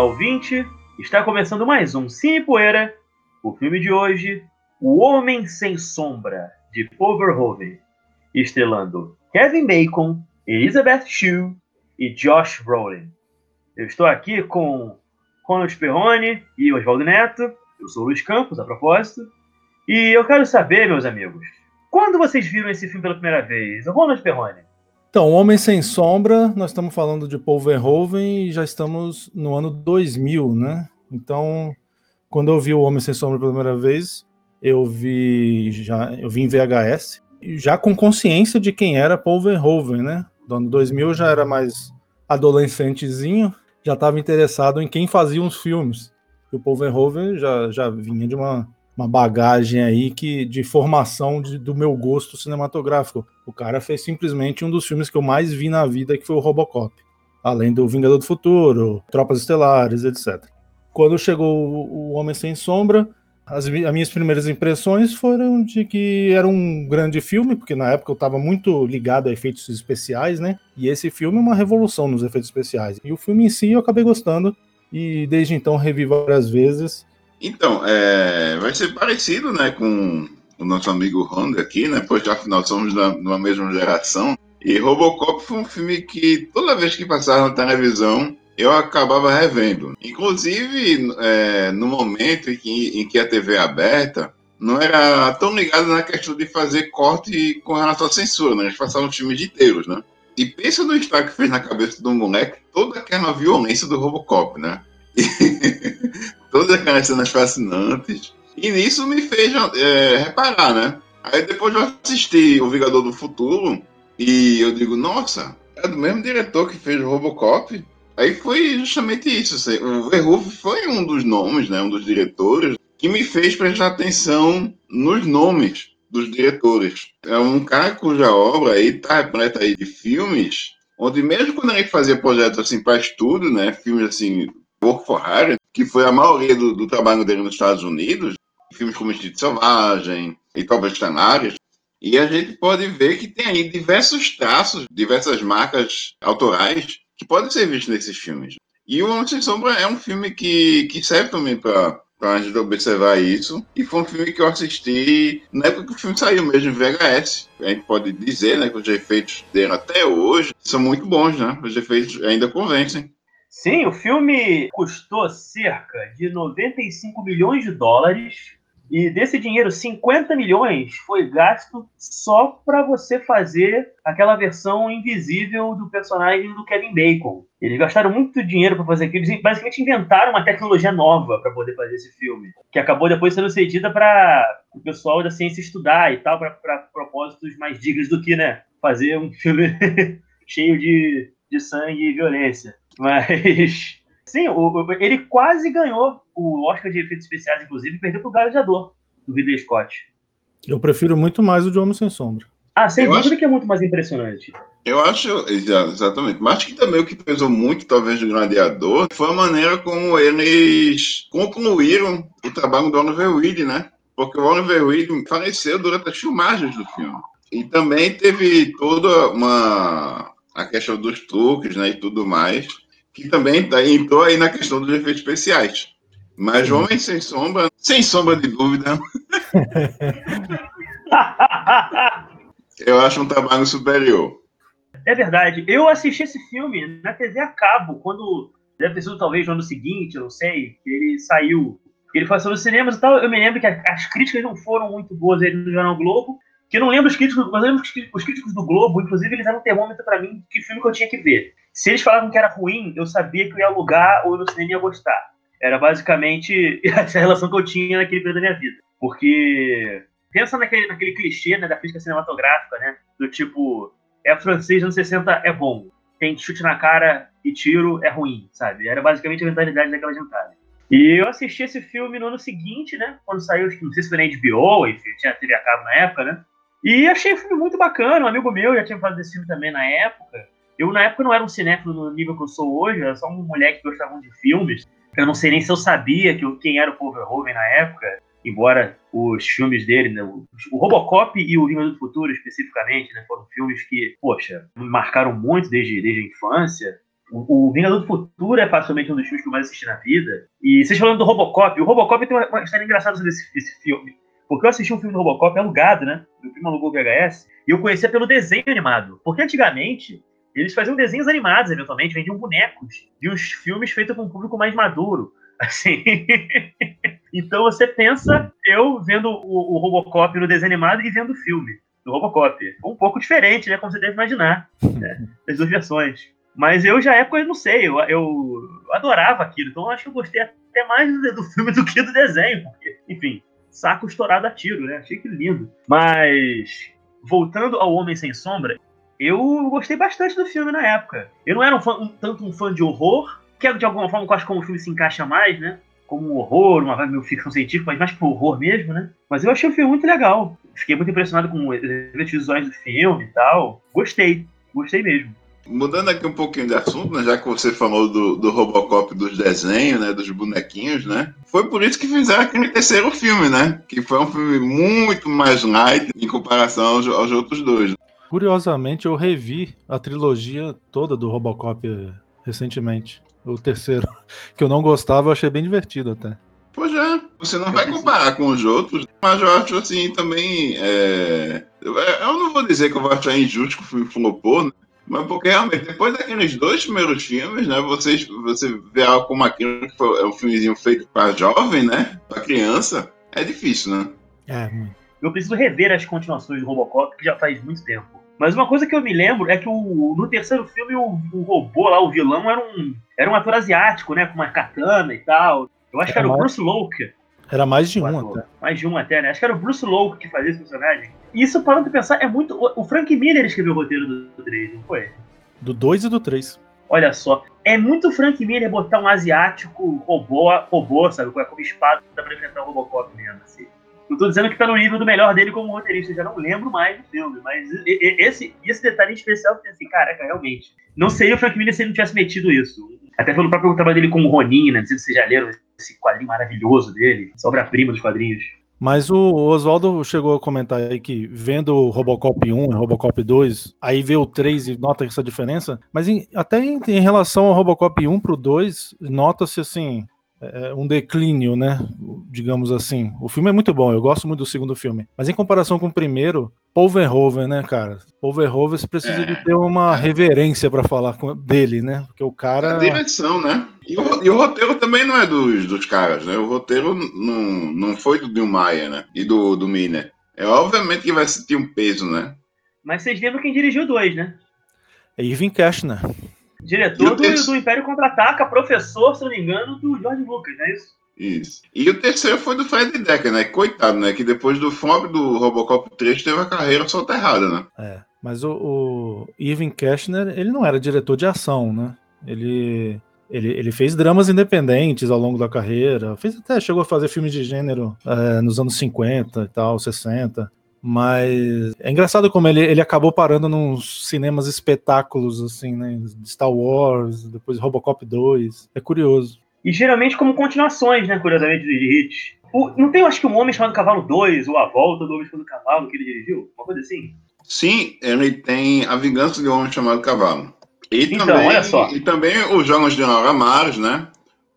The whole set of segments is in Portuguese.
Olá, ouvinte! Está começando mais um Cine Poeira. O filme de hoje, O Homem Sem Sombra, de Paul Verhoeven, estrelando Kevin Bacon, Elizabeth Shue e Josh Brolin. Eu estou aqui com Ronald Perrone e Oswaldo Neto. Eu sou o Luiz Campos, a propósito. E eu quero saber, meus amigos, quando vocês viram esse filme pela primeira vez? Ronald Perrone. Então, Homem Sem Sombra, nós estamos falando de Paul Verhoeven e já estamos no ano 2000, né? Então, quando eu vi o Homem Sem Sombra pela primeira vez, eu vi já eu vi em VHS, já com consciência de quem era Paul Verhoeven, né? No ano 2000 eu já era mais adolescentezinho, já estava interessado em quem fazia os filmes. E o Paul Verhoeven já, já vinha de uma uma bagagem aí que de formação de, do meu gosto cinematográfico. O cara fez simplesmente um dos filmes que eu mais vi na vida, que foi o Robocop. Além do Vingador do Futuro, Tropas Estelares, etc. Quando chegou o Homem Sem Sombra, as, as, minhas primeiras impressões foram de que era um grande filme, porque na época eu estava muito ligado a efeitos especiais, né? E esse filme é uma revolução nos efeitos especiais. E o filme em si eu acabei gostando, e desde então revi várias vezes. Então, é, vai ser parecido, né, com o nosso amigo Honda aqui, né, pois afinal somos da, uma mesma geração. E Robocop foi um filme que toda vez que passava na televisão eu acabava revendo. Inclusive, é, no momento em que, em que a TV é aberta, não era tão ligado na questão de fazer corte com relação à censura, né? Eles passavam filmes inteiros, né? E pensa no destaque que fez na cabeça do moleque toda aquela violência do Robocop, né? todas aquelas cenas fascinantes. E nisso me fez é, reparar, né? Aí depois eu assisti O Vingador do Futuro e eu digo, nossa, é do mesmo diretor que fez o Robocop. Aí foi justamente isso. Assim, o Verhoeven foi um dos nomes, né, um dos diretores, que me fez prestar atenção nos nomes dos diretores. É um cara cuja obra aí tá repleta aí de filmes, onde mesmo quando a gente fazia projetos assim para estudo, né, filmes assim, work for hire, que foi a maioria do, do trabalho dele nos Estados Unidos, filmes como Instinto Selvagem e Talvez Canárias, e a gente pode ver que tem aí diversos traços, diversas marcas autorais que podem ser vistos nesses filmes. E O Homem Sem Sombra é um filme que, que serve também para a gente observar isso. E foi um filme que eu assisti na época que o filme saiu mesmo em VHS. A gente pode dizer né, que os efeitos dele até hoje são muito bons, né? Os efeitos ainda convencem. Sim, o filme custou cerca de 95 milhões de dólares. E desse dinheiro, 50 milhões foi gasto só para você fazer aquela versão invisível do personagem do Kevin Bacon. Eles gastaram muito dinheiro para fazer aquilo. Eles basicamente inventaram uma tecnologia nova para poder fazer esse filme, que acabou depois sendo cedida para o pessoal da ciência estudar e tal, para propósitos mais dignos do que né, fazer um filme cheio de, de sangue e violência. Mas. Sim, o, ele quase ganhou o Oscar de efeitos especiais, inclusive, e perdeu pro Galejador, do Ridley Scott. Eu prefiro muito mais o de Homem Sem Sombra. Ah, sem eu dúvida acho... que é muito mais impressionante. Eu acho, exatamente. Mas acho que também o que pesou muito, talvez, do Gladiador foi a maneira como eles concluíram o trabalho do Oliver Reed, né? Porque o Oliver Reed faleceu durante as filmagens do filme. E também teve toda uma a questão dos truques né, e tudo mais que também tá, entrou aí na questão dos efeitos especiais. Mas Sim. Homem Sem Sombra, sem sombra de dúvida, eu acho um trabalho superior. É verdade. Eu assisti esse filme na TV a cabo, quando deve ter sido talvez no ano seguinte, eu não sei, que ele saiu. Ele foi nos cinemas e tal. Eu me lembro que as críticas não foram muito boas aí no Jornal Globo. Que eu não lembro os críticos, mas eu lembro que os críticos do Globo, inclusive, eles eram um termômetro para mim que filme que eu tinha que ver. Se eles falavam que era ruim, eu sabia que eu ia alugar ou no cinema ia gostar. Era basicamente essa relação que eu tinha naquele período da minha vida. Porque pensa naquele, naquele clichê né, da crítica cinematográfica, né? Do tipo, é francês anos 60 é bom, tem chute na cara e tiro é ruim, sabe? Era basicamente a mentalidade daquela gentada. E eu assisti esse filme no ano seguinte, né? Quando saiu, não sei se foi na HBO, enfim, tinha TV a cabo na época, né? E achei o filme muito bacana. Um amigo meu já tinha falado desse filme também na época. Eu, na época, não era um cinéfilo no nível que eu sou hoje, era só um moleque que gostava de filmes. Eu não sei nem se eu sabia que, quem era o Paul Verhoeven na época, embora os filmes dele, né, o, Robocop e o Vingador do Futuro, especificamente, né, foram filmes que, poxa, me marcaram muito desde, desde a infância. O, Vingador do Futuro é facilmente um dos filmes que eu mais assisti na vida. E vocês falando do Robocop, o Robocop tem uma, uma história engraçada sobre esse, esse filme. Porque eu assisti um filme do Robocop alugado, né? Meu primo alugou o VHS. E eu conhecia pelo desenho animado. Porque antigamente, eles faziam desenhos animados, eventualmente, vendiam bonecos de uns filmes feitos com um público mais maduro. Assim. então você pensa eu vendo o, o, Robocop no desenho animado e vendo o filme do Robocop. Um pouco diferente, né? Como você deve imaginar. Né? As duas versões. Mas eu já época eu não sei, eu, eu adorava aquilo. Então eu acho que eu gostei até mais do, do filme do que do desenho. Porque, enfim, saco estourado a tiro, né? Achei que lindo. Mas, voltando ao Homem Sem Sombra, eu gostei bastante do filme na época. Eu não era um, fã, um tanto um fã de horror, que é de alguma forma eu acho como o filme se encaixa mais, né? Como um horror, uma vibe ficção científica, mas mais pro horror mesmo, né? Mas eu achei o filme muito legal. Fiquei muito impressionado com os efeitos visuais do filme e tal. Gostei, gostei mesmo. Mudando aqui um pouquinho de assunto, né, já que você falou do, do Robocop dos desenhos, né, dos bonequinhos, né? Foi por isso que fizeram aquele terceiro filme, né? Que foi um filme muito mais light em comparação aos, aos outros dois. Curiosamente, eu revi a trilogia toda do Robocop recentemente. O terceiro, que eu não gostava, eu achei bem divertido até. Pois é, você não vai comparar com os outros, mas eu acho assim também. É... Eu não vou dizer que eu vou achar injusto que o filme flopou, né? Mas porque realmente, depois daqueles dois primeiros filmes, né, vocês, você vê algo como aquilo que foi, é um filmezinho feito para jovem, né? Para criança, é difícil, né? É, Eu preciso rever as continuações do Robocop, que já faz muito tempo. Mas uma coisa que eu me lembro é que o, no terceiro filme o, o robô lá, o vilão, era um, era um ator asiático, né? Com uma katana e tal. Eu acho que era o Bruce Louker. Era mais de um até. Mais de um até, né? Acho que era o Bruce Louker que fazia esse personagem. E isso, parando pra pensar, é muito. O Frank Miller escreveu o roteiro do 3, não foi? Do 2 e do 3. Olha só. É muito Frank Miller botar um asiático robô, robô sabe? Como espada pra enfrentar o Robocop mesmo, assim. Não tô dizendo que tá no nível do melhor dele como roteirista, já não lembro mais do filme, mas esse, esse detalhe especial, eu pensei, caraca, realmente. Não seria o Frank Miller se ele não tivesse metido isso. Até pelo próprio trabalho dele com o Ronin, né? Não sei se vocês já leram esse quadrinho maravilhoso dele, obra-prima dos quadrinhos. Mas o Oswaldo chegou a comentar aí que vendo Robocop 1 e Robocop 2, aí vê o 3 e nota essa diferença, mas em, até em, em, relação ao Robocop 1 pro 2, nota-se assim, é, um declínio, né? Digamos assim. O filme é muito bom, eu gosto muito do segundo filme. Mas em comparação com o primeiro, Paul Verhoeven, né, cara? Paul Verhoeven você precisa é. de ter uma reverência para falar com, dele, né? Porque o cara. A direção, né? E o, e o, roteiro também não é dos, dos caras, né? O roteiro não, não foi do Bill Maia, né? E do, do Miner. É obviamente que vai sentir um peso, né? Mas vocês lembram quem dirigiu dois, né? É Irving Kershner. Diretor do, do, Império Contra-Ataca, professor, se não me engano, do George Lucas, não é isso? Isso. E o terceiro foi do Fred Decker, né? Coitado, né? Que depois do flop do Robocop 3 teve a carreira soterrada, né? É. Mas o, o Irving Kershner, ele não era diretor de ação, né? Ele, ele, ele fez dramas independentes ao longo da carreira. Fez até chegou a fazer filmes de gênero é, nos anos 50 e tal, 60. Mas é engraçado como ele, ele acabou parando nos cinemas espetáculos, assim, né? Star Wars, depois Robocop 2. É curioso. E geralmente como continuações, né? Curiosamente, de hits. O, não tem, acho que um Homem Chamado Cavalo 2, ou A Volta do Homem Chamado Cavalo, que ele dirigiu? Uma coisa assim? Sim, ele tem A Vingança de um Homem Chamado Cavalo. E então, também, olha só. E também os Jogos de Nora Mares, né?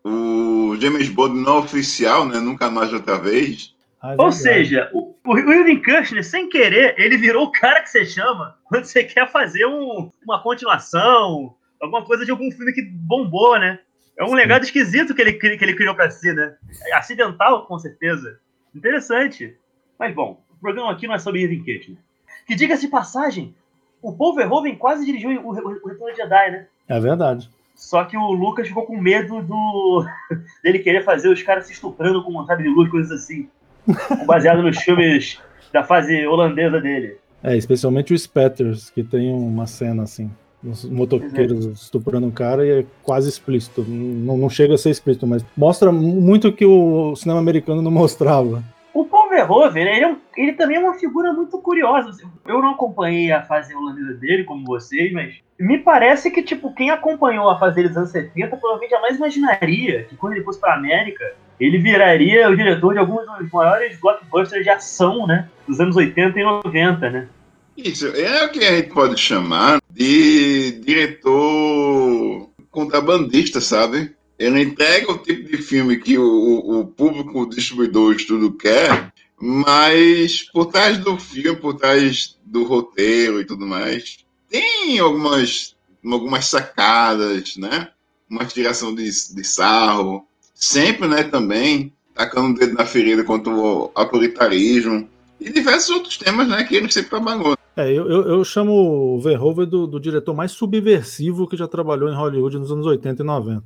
O James Bond não oficial, né? Nunca mais outra vez. Ah, é Ou seja, o, o Irving Kushner, sem querer, ele virou o cara que você chama quando você quer fazer um, uma continuação, alguma coisa de algum filme que bombou, né? É um legado esquisito que ele, que ele criou para si, né? É acidental, com certeza. Interessante. Mas, bom, o programa aqui não é sobre Irving Kushner. Que diga-se de passagem, o Paul Verhoeven quase dirigiu o, o, o Retorno de Jedi, né? É verdade. Só que o Lucas ficou com medo do dele querer fazer os caras se estuprando com vontade de luz, coisas assim baseado nos filmes da fase holandesa dele. É, especialmente o Spetters, que tem uma cena assim. Os motoqueiros estuprando um cara e é quase explícito. Não, não chega a ser explícito, mas mostra muito que o cinema americano não mostrava. O Paul Verhoeven, ele, é um, ele também é uma figura muito curiosa. Eu não acompanhei a fase holandesa dele, como vocês, mas me parece que, tipo, quem acompanhou a fase dos anos 70 provavelmente jamais imaginaria que quando ele fosse pra América, ele viraria o diretor de alguns dos maiores blockbusters de ação, né? Dos anos 80 e 90, né? Isso, é o que a gente pode chamar de diretor contrabandista, sabe? Ele entrega o tipo de filme que o, o público, o distribuidor, tudo quer, mas por trás do filme, por trás do roteiro e tudo mais, tem algumas, algumas sacadas, né? Uma tiração de, de sarro, sempre, né, também, tacando o dedo na ferida contra o autoritarismo e diversos outros temas, né, que ele sempre trabalhou. É, eu, eu, eu chamo o Verhoeven do, do diretor mais subversivo que já trabalhou em Hollywood nos anos 80 e 90.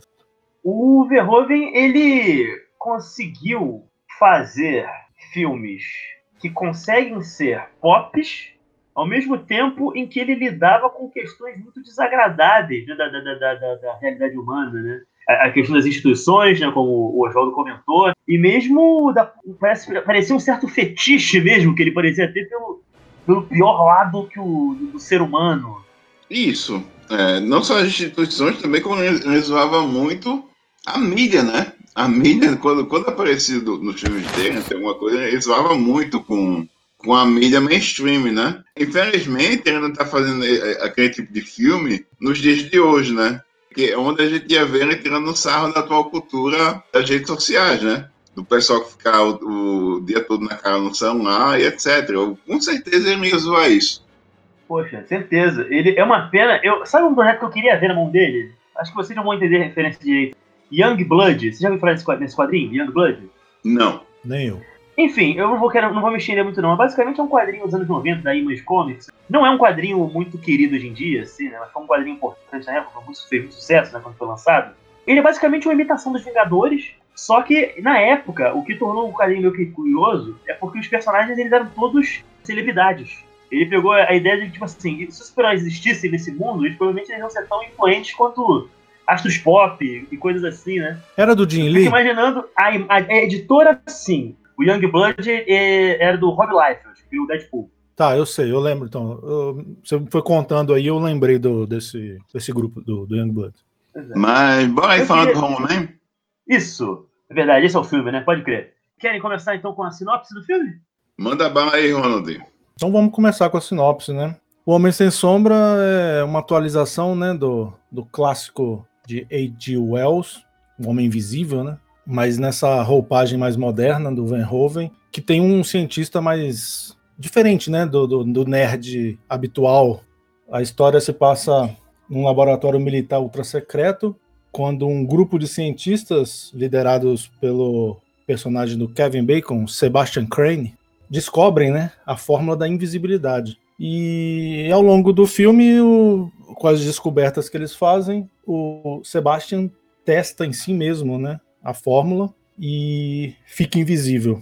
O Verhoeven, ele conseguiu fazer filmes que conseguem ser pops, ao mesmo tempo em que ele lidava com questões muito desagradáveis né, da, da, da, da, da realidade humana, né? A questão das instituições, né, como o Oswaldo comentou, e mesmo da, parece, parecia um certo fetiche mesmo que ele parecia ter pelo, pelo pior lado que o, do ser humano. Isso. É, não só as instituições, também como ele zoava muito a mídia, né? A mídia, quando, quando aparecia nos filmes dele, alguma coisa, ele zoava muito com, com a mídia mainstream, né? Infelizmente, ele não está fazendo é, é, aquele tipo de filme nos dias de hoje, né? Que é onde a gente ia ver ele tirando sarro da atual cultura das redes sociais, né? Do pessoal que ficar o, o dia todo na cara no celular e etc. Eu, com certeza ele ia zoar isso. Poxa, certeza. Ele é uma pena. Eu, sabe um projeto que eu queria ver na mão dele? Acho que vocês não vão entender a referência direito. Young Blood. Você já ouviu falar nesse quadrinho, Young Blood? Não. Nem eu. Enfim, eu não vou, querer, não vou me estender muito não, basicamente é um quadrinho dos anos 90 da Image Comics. Não é um quadrinho muito querido hoje em dia, assim, né? Mas foi um quadrinho importante na época, fez muito sucesso né, quando foi lançado. Ele é basicamente uma imitação dos Vingadores, só que na época, o que tornou o quadrinho meio que curioso é porque os personagens eles eram todos celebridades. Ele pegou a ideia de que, tipo assim, se os super-heróis existissem nesse mundo, eles provavelmente eles iam ser tão influentes quanto astros pop e coisas assim, né? Era do Jim Lee? imaginando, a, a, editora, sim. O Young Blood é, era do Rob Liefeld, que o Deadpool. Tá, eu sei, eu lembro então. Eu, você foi contando aí, eu lembrei do, desse, desse grupo do, do Young Blood. É. Mas bora aí falar queria... do Homem-Man? Isso, é verdade, esse é o filme, né? Pode crer. Querem começar então com a sinopse do filme? Manda bala aí, Ronald. Então vamos começar com a sinopse, né? O Homem Sem Sombra é uma atualização né, do, do clássico de H.G. Wells, O Homem Invisível, né? Mas nessa roupagem mais moderna do Van Hoven, que tem um cientista mais diferente, né? Do, do, do nerd habitual. A história se passa num laboratório militar ultra secreto, quando um grupo de cientistas liderados pelo personagem do Kevin Bacon, Sebastian Crane, descobrem, né, a fórmula da invisibilidade. E ao longo do filme, o, com as descobertas que eles fazem, o Sebastian testa em si mesmo né, a fórmula e fica invisível.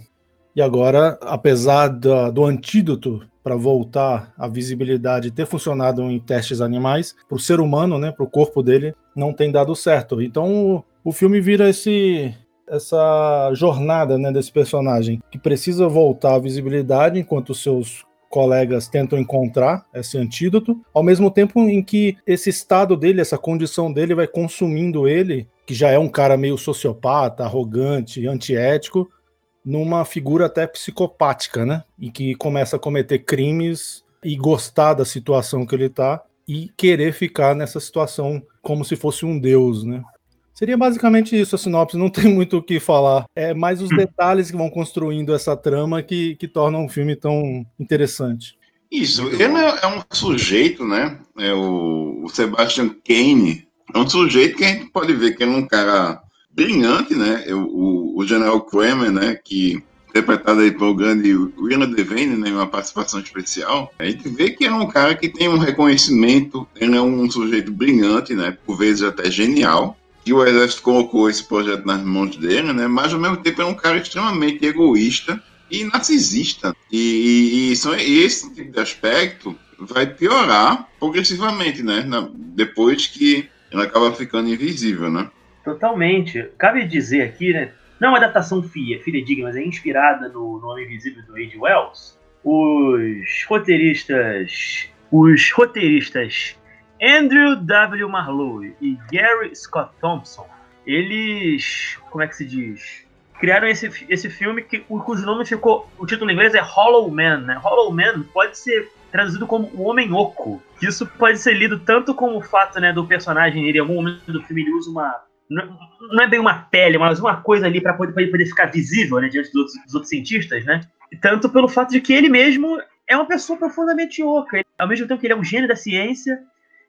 E agora, apesar da, do antídoto para voltar à visibilidade ter funcionado em testes animais, para o ser humano, né, para o corpo dele, não tem dado certo. Então o, o filme vira esse, essa jornada né, desse personagem que precisa voltar à visibilidade enquanto seus colegas tentam encontrar esse antídoto, ao mesmo tempo em que esse estado dele, essa condição dele vai consumindo ele, que já é um cara meio sociopata, arrogante, antiético, numa figura até psicopática, né? E que começa a cometer crimes e gostar da situação que ele tá e querer ficar nessa situação como se fosse um deus, né? Seria basicamente isso a sinopse, não tem muito o que falar. É mais os hum. detalhes que vão construindo essa trama que, que tornam o filme tão interessante. Isso, ele é, é um sujeito, né? É o, o Sebastian Kane. É um sujeito que a gente pode ver que é um cara brilhante, né? É o, o, o General Kramer, né? Que interpretado aí pelo grande William Devane, né, uma participação especial, a gente vê que é um cara que tem um reconhecimento, ele é um sujeito brilhante, né, por vezes até genial, que o exército colocou esse projeto nas mãos dele, né? Mas ao mesmo tempo é um cara extremamente egoísta e narcisista. E, e, e, são, esse tipo de aspecto vai piorar progressivamente, né? Na, depois que ele acaba ficando invisível, né? Totalmente. Cabe dizer aqui, né? Não é uma adaptação fia, fidedigna, mas é inspirada no, no Homem Invisível do Age Wells. Os roteiristas. Os roteiristas Andrew W. Marlowe e Gary Scott Thompson, eles, como é que se diz? Criaram esse, esse filme que, cujo nome ficou, o título em inglês é Hollow Man, né? Hollow Man pode ser traduzido como o Homem Oco. Isso pode ser lido tanto como o fato né, do personagem, ele em algum momento do filme ele usa uma. Não é bem uma pele, mas uma coisa ali para poder, poder ficar visível né, diante dos outros, dos outros cientistas, né? Tanto pelo fato de que ele mesmo é uma pessoa profundamente oca. Ao mesmo tempo que ele é um gênio da ciência,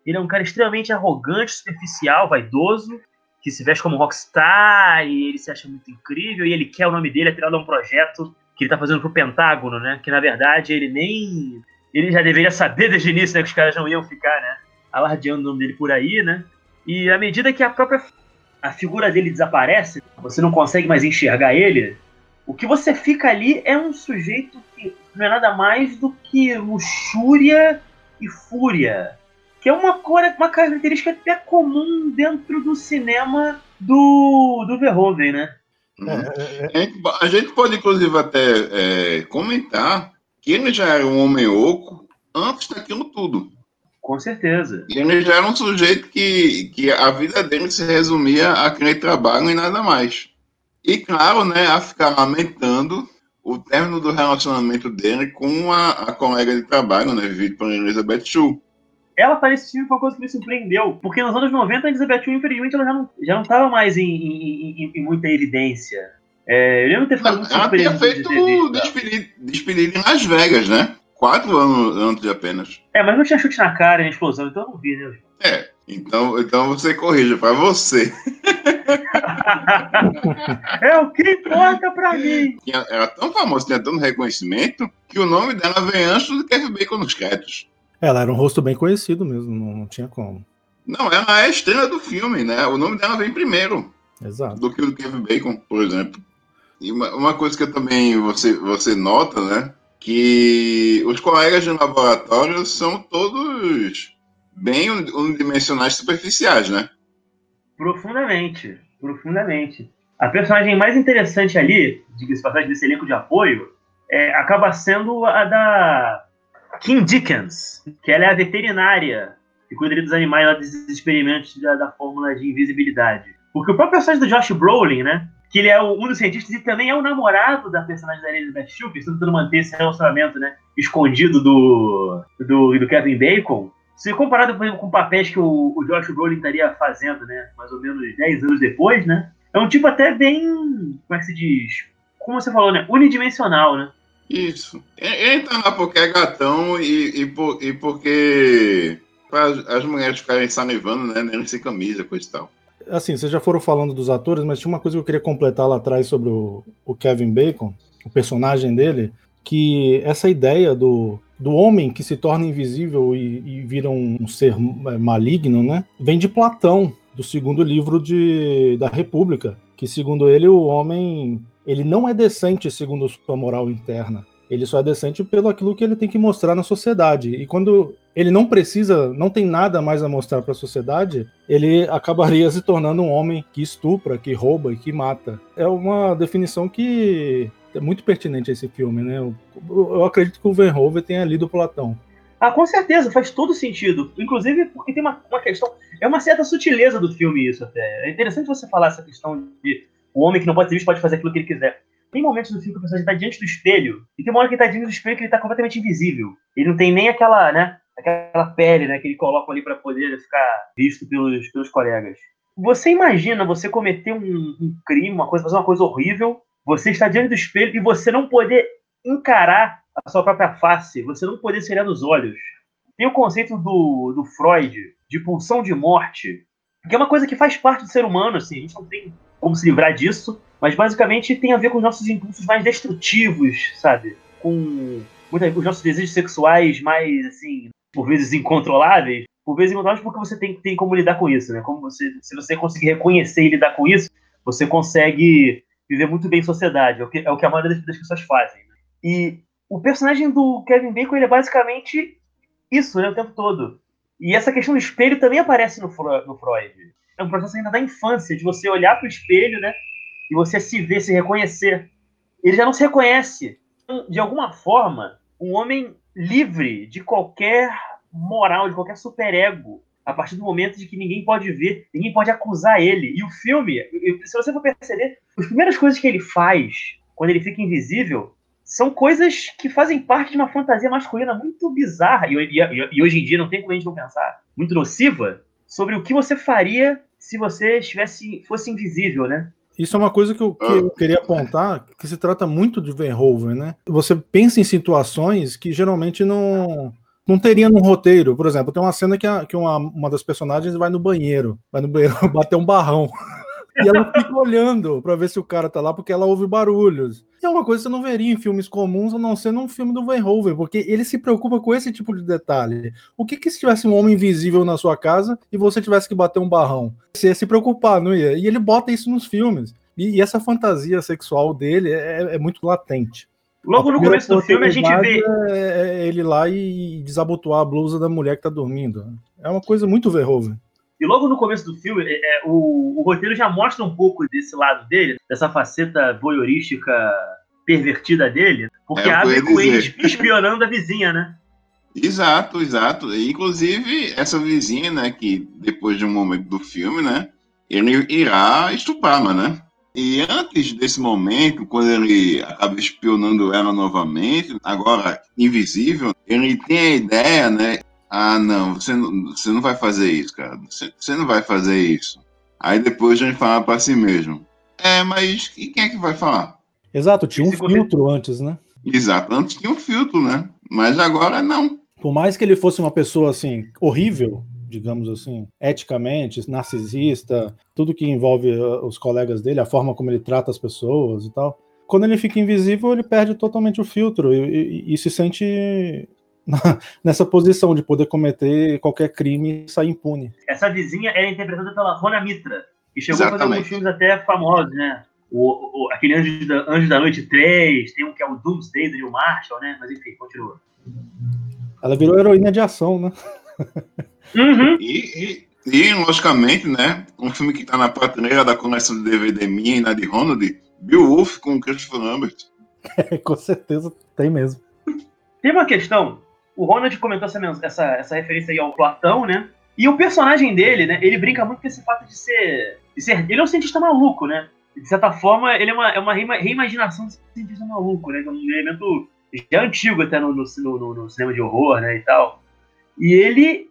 ele é um cara extremamente arrogante, superficial, vaidoso, que se veste como rockstar e ele se acha muito incrível e ele quer o nome dele atrelado a um projeto que ele tá fazendo pro Pentágono, né? Que na verdade ele nem. Ele já deveria saber desde o início, né? Que os caras não iam ficar, né? Alardeando o nome dele por aí, né? E à medida que a própria a figura dele desaparece, você não consegue mais enxergar ele, o que você fica ali é um sujeito que não é nada mais do que luxúria e fúria. Que é uma, cor, uma característica até comum dentro do cinema do, do Verhoeven, né? Uhum. É, é, é. A gente pode, inclusive, até é, comentar que ele já era um homem oco antes daquilo tudo. Com certeza. E ele já era um sujeito que, que a vida dele se resumia a querer trabalho e nada mais. E, claro, né, a ficar lamentando o término do relacionamento dele com a, a colega de trabalho, né, por Elizabeth Shue ela parecia uma coisa que me surpreendeu. Porque nos anos 90, a Elizabeth Shue, infelizmente, ela já não, já não estava mais em, em, em, em, muita evidência. É, eu lembro de ter ficado muito surpreso. Ela tinha feito o despedido em Las Vegas, né? Quatro anos antes de apenas. É, mas não tinha chute na cara, nem explosão, então eu não vi, né? É, então, então você corrija para você. é o que importa pra mim. Ela era tão famosa, tinha tanto reconhecimento, que o nome dela vem antes do Kevin Bacon nos créditos. Ela era um rosto bem conhecido mesmo, não, não tinha como. Não, ela é a estrela do filme, né? O nome dela vem primeiro. Exato. Do que o do Kevin Bacon, por exemplo. E uma, uma, coisa que eu também você, você nota, né? Que os colegas de laboratório são todos bem unidimensionais superficiais, né? Profundamente. Profundamente. A personagem mais interessante ali, diga-se passagem desse elenco de apoio, é, acaba sendo a da Kim Dickens, que ela é a veterinária que cuida dos animais lá dos experimentos da, da fórmula de invisibilidade. Porque o próprio personagem do Josh Brolin, né? Que ele é um dos cientistas e também é o namorado da personagem da Elizabeth Shue, que tentando manter esse relacionamento, né? Escondido do, do, do Kevin Bacon. Se comparado, por exemplo, com papéis que o, o Josh Brolin estaria fazendo, né? Mais ou menos 10 anos depois, né? É um tipo até bem. Como é que se diz? Como você falou, né? Unidimensional, né? Isso. Entra lá porque é gatão e, e, por, e porque as mulheres ficarem salivando, né? Nem sem camisa, coisa e tal. Assim, vocês já foram falando dos atores, mas tinha uma coisa que eu queria completar lá atrás sobre o, o Kevin Bacon, o personagem dele, que essa ideia do, do homem que se torna invisível e, e vira um, um ser é, maligno, né? Vem de Platão, do segundo livro de, da República, que segundo ele o homem ele não é decente segundo sua moral interna. Ele só é decente pelo aquilo que ele tem que mostrar na sociedade. E quando ele não precisa, não tem nada mais a mostrar para a sociedade, ele acabaria se tornando um homem que estupra, que rouba e que mata. É uma definição que é muito pertinente a esse filme, né? Eu, eu acredito que o Verhoeven tenha lido Platão. Ah, com certeza, faz todo sentido. Inclusive porque tem uma, uma questão, é uma certa sutileza do filme isso até. É interessante você falar essa questão de o homem que não pode ser visto pode fazer aquilo que ele quiser. Tem momentos no filme que o personagem está diante do espelho, e tem uma hora que ele está diante do espelho que ele está completamente invisível. Ele não tem nem aquela, né, aquela pele, né, que ele coloca ali para poder ficar visto pelos, pelos colegas. Você imagina você cometer um, um crime, uma coisa, fazer uma coisa horrível, você está diante do espelho e você não poder encarar a sua própria face, você não poder se olhar nos olhos. Tem o conceito do, do Freud de pulsão de morte, que é uma coisa que faz parte do ser humano, assim, a gente não tem como se livrar disso, mas basicamente tem a ver com os nossos impulsos mais destrutivos, sabe? Com muitas, os nossos desejos sexuais mais, assim, por vezes incontroláveis. Por vezes incontroláveis porque você tem, tem como lidar com isso, né? Como você, se você conseguir reconhecer e lidar com isso, você consegue viver muito bem em sociedade. É o que, é o que a maioria das, pessoas fazem. Né? E o personagem do Kevin Bacon ele é basicamente isso, né? O tempo todo. E essa questão do espelho também aparece no Freud é um processo ainda da infância, de você olhar para o espelho, né? E você se ver, se reconhecer. Ele já não se reconhece. De alguma forma, um homem livre de qualquer moral, de qualquer superego, a partir do momento de que ninguém pode ver, ninguém pode acusar ele. E o filme, se você for perceber, as primeiras coisas que ele faz quando ele fica invisível são coisas que fazem parte de uma fantasia masculina muito bizarra, e, e, e hoje em dia não tem como a gente não pensar, muito nociva, sobre o que você faria se você estivesse, fosse invisível, né? Isso é uma coisa que eu, que eu, queria apontar, que se trata muito de Verhoeven, né? Você pensa em situações que geralmente não, não teria no roteiro. Por exemplo, tem uma cena que, a, que uma, uma das personagens vai no banheiro, vai no banheiro bater um barrão. E ela fica olhando para ver se o cara tá lá, porque ela ouve barulhos. E é uma coisa que você não veria em filmes comuns, a não ser num filme do Verhoeven, porque ele se preocupa com esse tipo de detalhe. O que, que se tivesse um homem invisível na sua casa e você tivesse que bater um barrão? Você ia se preocupar, não ia? E ele bota isso nos filmes. E, e essa fantasia sexual dele é, é muito latente. Logo no começo do filme a gente vê. É, é ele lá e desabotoar a blusa da mulher que tá dormindo. É uma coisa muito Verhoeven. E logo no começo do filme, é, é, o, o, roteiro já mostra um pouco desse lado dele, dessa faceta voyeurística pervertida dele, porque é, abre com ele espionando a vizinha, né? Exato, exato. Inclusive, essa vizinha, né, que depois de um momento do filme, né, ele irá estuprá-la, né? E antes desse momento, quando ele acaba espionando ela novamente, agora invisível, ele tem a ideia, né, ah, não, você não, você não vai fazer isso, cara. Você, você não vai fazer isso. Aí depois a gente fala para si mesmo. É, mas e quem é que vai falar? Exato, tinha um filtro antes, né? Exato, antes tinha um filtro, né? Mas agora não. Por mais que ele fosse uma pessoa assim, horrível, digamos assim, eticamente, narcisista, tudo que envolve uh, os colegas dele, a forma como ele trata as pessoas e tal. Quando ele fica invisível, ele perde totalmente o filtro e, e, e se sente nessa posição de poder cometer qualquer crime e sair impune. Essa vizinha é interpretada pela Rona Mitra, que chegou Exatamente. a fazer alguns filmes até famosos, né? O, o, aquele Anjo da, Anjo da Noite 3, tem um que é o Doomsday do Neil Marshall, né? Mas enfim, continua. Ela virou heroína de ação, né? Uhum. E, e, e, logicamente, né? Um filme que tá na prateleira da coleção de DVD minha e na de Ronald, Beowulf com Christopher Lambert. É, com certeza tem mesmo. Tem uma questão o Ronald comentou essa, essa, essa referência aí ao Platão, né? E o personagem dele, né? Ele brinca muito com esse fato de ser. De ser ele é um cientista maluco, né? De certa forma, ele é uma, é uma reimaginação de cientista maluco, né? É um elemento já antigo até no, no, no, no, cinema de horror, né? E tal. E ele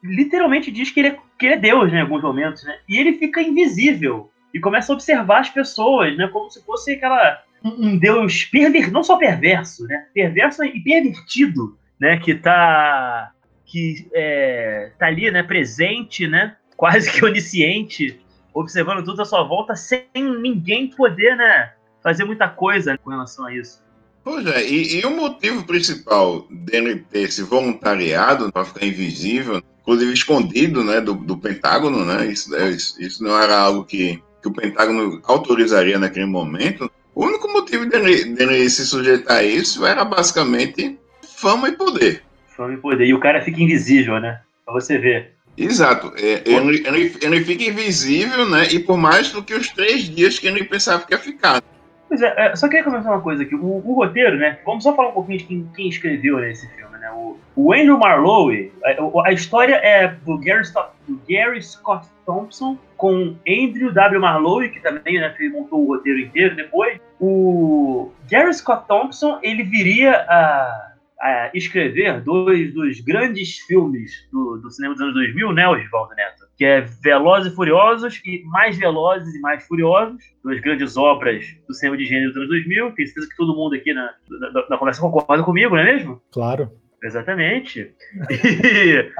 literalmente diz que ele é, que ele é Deus, né? Em alguns momentos, né? E ele fica invisível e começa a observar as pessoas, né? Como se fosse aquela. Um, um Deus perverso, não só perverso, né? Perverso e pervertido né, que está que é, tá ali, né, presente, né, quase que onisciente, observando tudo à sua volta, sem ninguém poder, né, fazer muita coisa com relação a isso. Pois é, e, e o motivo principal dele ter se voluntariado para ficar invisível, inclusive escondido, né, do, do Pentágono, né, isso, é, isso, isso não era algo que, que o Pentágono autorizaria naquele momento. O único motivo dele, dele se sujeitar a isso era basicamente fama e poder. Fama e poder. E o cara fica invisível, né? Pra você ver. Exato. É, ele, ele, ele, fica invisível, né? E por mais do que os três dias que ele pensava que ia ficar. Pois é, é só queria comentar uma coisa aqui. O, o, roteiro, né? Vamos só falar um pouquinho de quem, quem escreveu né, esse filme, né? O, o Andrew Marlowe, a, a, história é do Gary, Scott, do Gary Scott Thompson com Andrew W. Marlowe, que também né, montou o roteiro inteiro depois. O Gary Scott Thompson, ele viria a a escrever dois dos grandes filmes do, do cinema dos anos 2000, né, Oswaldo Neto? Que é Velozes e Furiosos e Mais Velozes e Mais Furiosos, duas grandes obras do cinema de gênero dos anos 2000. Tenho certeza que todo mundo aqui na, na, na conversa concorda comigo, não é mesmo? Claro. Exatamente. E,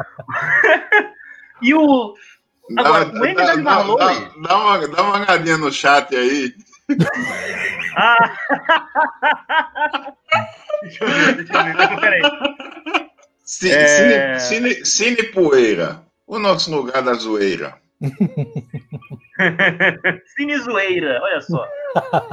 e o. Agora, dá, o Andy dá, dá, dá, dá, uma, dá uma olhadinha no chat aí. Ah! deixa eu ver, deixa eu ver. Peraí. Cine, é... cine, cine Poeira. O nosso lugar da zoeira. cine Zoeira, olha só.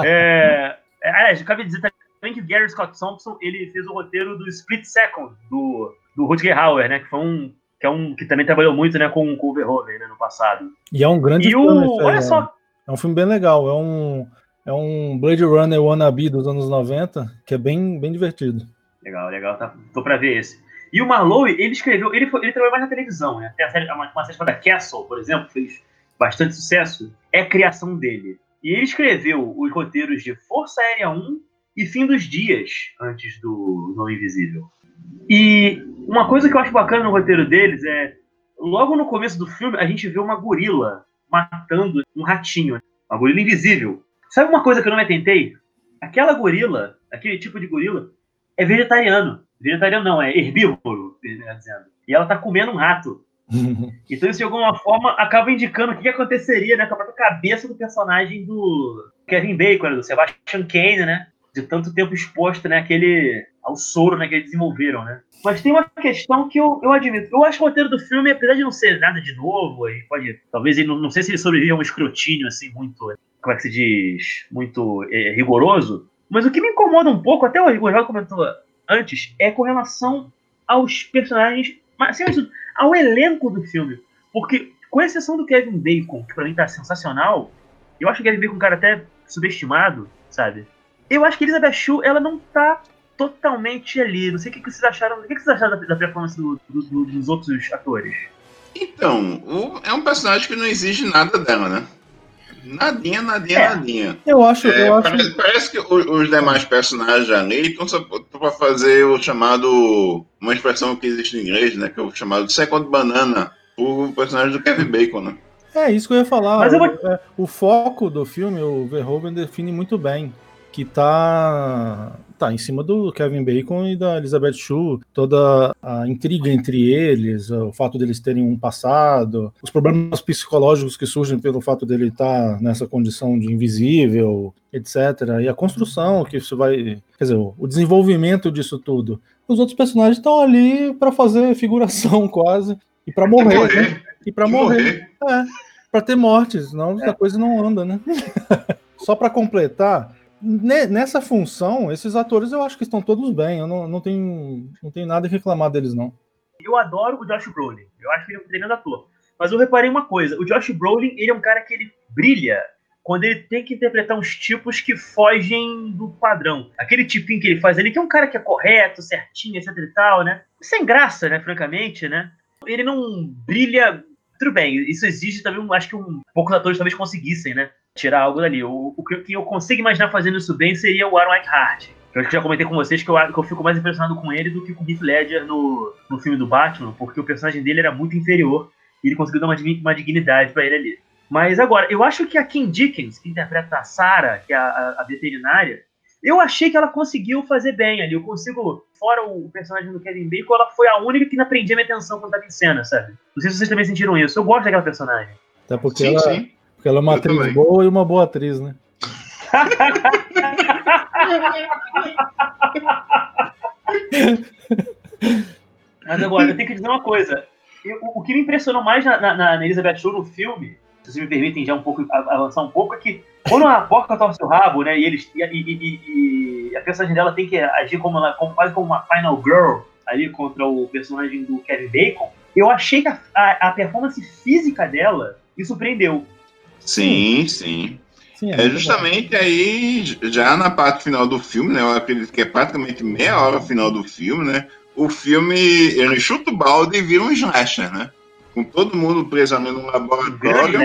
É, é, aliás, cabe dizer também que o Gary Scott Thompson ele fez o roteiro do Split Second, do, do Rutger Hauer, né? Que foi um. Que, é um, que também trabalhou muito né, com, com o Verhoeven né, no passado. E é um grande e filme. O, olha só. É um filme bem legal. É um, é um Blade Runner wannabe dos anos 90, que é bem, bem divertido. Legal, legal. Tá, tô pra ver esse. E o Marlowe, ele escreveu, ele, foi, ele trabalhou mais na televisão, né? Tem a série, uma, uma série chamada Castle, por exemplo, fez bastante sucesso. É a criação dele. E ele escreveu os roteiros de Força Aérea 1 e Fim dos Dias, antes do Nome Invisível. E uma coisa que eu acho bacana no roteiro deles é, logo no começo do filme, a gente vê uma gorila matando um ratinho, uma gorila invisível. Sabe uma coisa que eu não me atentei? Aquela gorila, aquele tipo de gorila, é vegetariano. Vegetariano não, é herbívoro, dizendo. E ela tá comendo um rato. então isso de alguma forma acaba indicando o que aconteceria né, com a própria cabeça do personagem do Kevin Bacon, né, do Sebastian Kane, né? De tanto tempo exposto né, àquele, ao soro né, que eles desenvolveram, né? Mas tem uma questão que eu, eu admito. Eu acho que o roteiro do filme, apesar de não ser nada de novo, ele pode. Talvez ele não, não sei se ele sobrevive a um escrutínio assim, muito. Como é que se diz? Muito é, rigoroso. Mas o que me incomoda um pouco, até o Igor comentou antes, é com relação aos personagens, mas assim, ao elenco do filme. Porque, com exceção do Kevin Bacon, que pra mim tá sensacional, eu acho o Kevin Bacon é um cara até subestimado, sabe? Eu acho que Elizabeth Shue, ela não tá totalmente ali. Não sei o que, vocês acharam. O que, vocês acharam da, da performance do, do, do, dos outros atores? Então, o, é um personagem que não exige nada dela, né? Nadinha, nadinha, é. nadinha. Eu acho, é, eu parece, acho... parece que os, os, demais personagens ali estão só para fazer o chamado. Uma expressão que existe em inglês, né? Que é o chamado second banana, o personagem do Kevin Bacon, né? É isso que eu ia falar. Mas eu vou... o, é, o foco do filme, o Verhoeven define muito bem. Que tá tá em cima do Kevin Bacon e da Elizabeth Shue, toda a intriga entre eles, o fato deles terem um passado, os problemas psicológicos que surgem pelo fato dele estar nessa condição de invisível, etc. E a construção que isso vai, quer dizer, o desenvolvimento disso tudo. Os outros personagens estão ali para fazer figuração quase e para morrer, morrer, né? E para morrer. morrer. É, para ter mortes, senão é. a coisa não anda, né? Só para completar, nessa função, esses atores eu acho que estão todos bem. Eu não, não, tenho, não tenho nada a reclamar deles, não. Eu adoro o Josh Brolin. Eu acho que ele é um treinado ator. Mas eu reparei uma coisa: o Josh Brolin ele é um cara que ele brilha quando ele tem que interpretar uns tipos que fogem do padrão. Aquele tipinho que ele faz ali, que é um cara que é correto, certinho, etc e tal, né? Sem graça, né? Francamente, né? Ele não brilha. Tudo bem, isso exige também, acho que um, poucos atores talvez conseguissem, né? tirar algo dali. O, o que eu consigo imaginar fazendo isso bem seria o Aaron Eckhart. Eu já comentei com vocês que eu, que eu fico mais impressionado com ele do que com o Heath Ledger no, no filme do Batman, porque o personagem dele era muito inferior e ele conseguiu dar uma, uma dignidade para ele ali. Mas agora, eu acho que a Kim Dickens, que interpreta a Sarah, que é a, a, veterinária, eu achei que ela conseguiu fazer bem ali. Eu consigo, fora o personagem do Kevin Bacon, ela foi a única que não prendia minha atenção quando estava em cena, sabe? Não sei se vocês também sentiram isso. Eu gosto daquela personagem. Até porque sim, ela, sim. Porque ela é uma eu atriz também. boa e uma boa atriz, né? Mas agora, eu tenho que dizer uma coisa. Eu, o que me impressionou mais na, na, na Elizabeth Shue no filme, se vocês me permitem já um pouco avançar um pouco, é que quando a porca torce o rabo, né, e, eles, e, e, e a personagem dela tem que agir como, como, quase como uma final girl ali contra o personagem do Kevin Bacon, eu achei que a, a, a performance física dela me surpreendeu. Sim, sim. sim é, é justamente aí, já na parte final do filme, né? Eu acredito que é praticamente meia hora final do filme, né? O filme, ele chuta o balde e vira um slasher, né? Com todo mundo preso ali no laboratório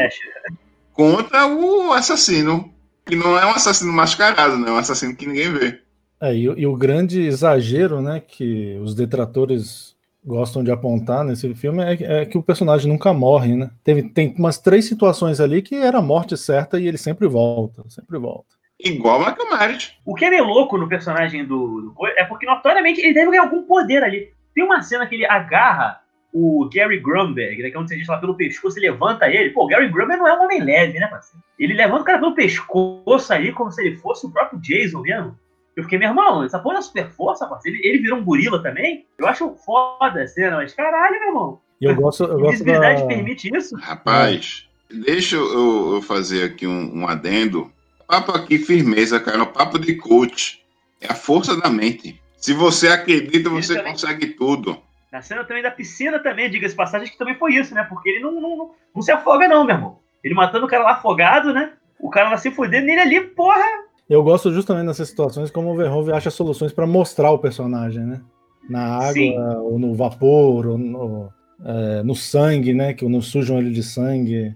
contra o assassino. Que não é um assassino mascarado, né? É um assassino que ninguém vê. É, e, e o grande exagero, né? Que os detratores gostam de apontar nesse filme é, é, que o personagem nunca morre, né? Teve, tem umas três situações ali que era a morte certa e ele sempre volta, sempre volta. Igual a Camaret. O que é meio louco no personagem do, do é porque notoriamente ele deve ganhar algum poder ali. Tem uma cena que ele agarra o Gary Grumberg, né, que é um cientista lá pelo pescoço e levanta ele. Pô, o Gary Grumberg não é um homem leve, né, parceiro? Ele levanta o cara pelo pescoço ali como se ele fosse o próprio Jason mesmo. Eu fiquei, meu irmão, essa porra é super força, parceiro. Ele, ele virou um gorila também. Eu acho foda a cena, mas caralho, meu irmão. E eu gosto. Eu gosto da... permite isso? Rapaz, deixa eu, eu fazer aqui um, um, adendo. Papo aqui, firmeza, cara. O papo de coach. É a força da mente. Se você acredita, você consegue tudo. Na cena também da piscina também, diga-se passagem, que também foi isso, né? Porque ele não, não, não, não se afoga, não, meu irmão. Ele matando o cara lá afogado, né? O cara lá se fudendo nele ali, porra, eu gosto justamente nessas situações como o Verhoeven acha soluções para mostrar o personagem, né? Na água, Sim. ou no vapor, ou no, é, no sangue, né? Que não sujam ele de sangue.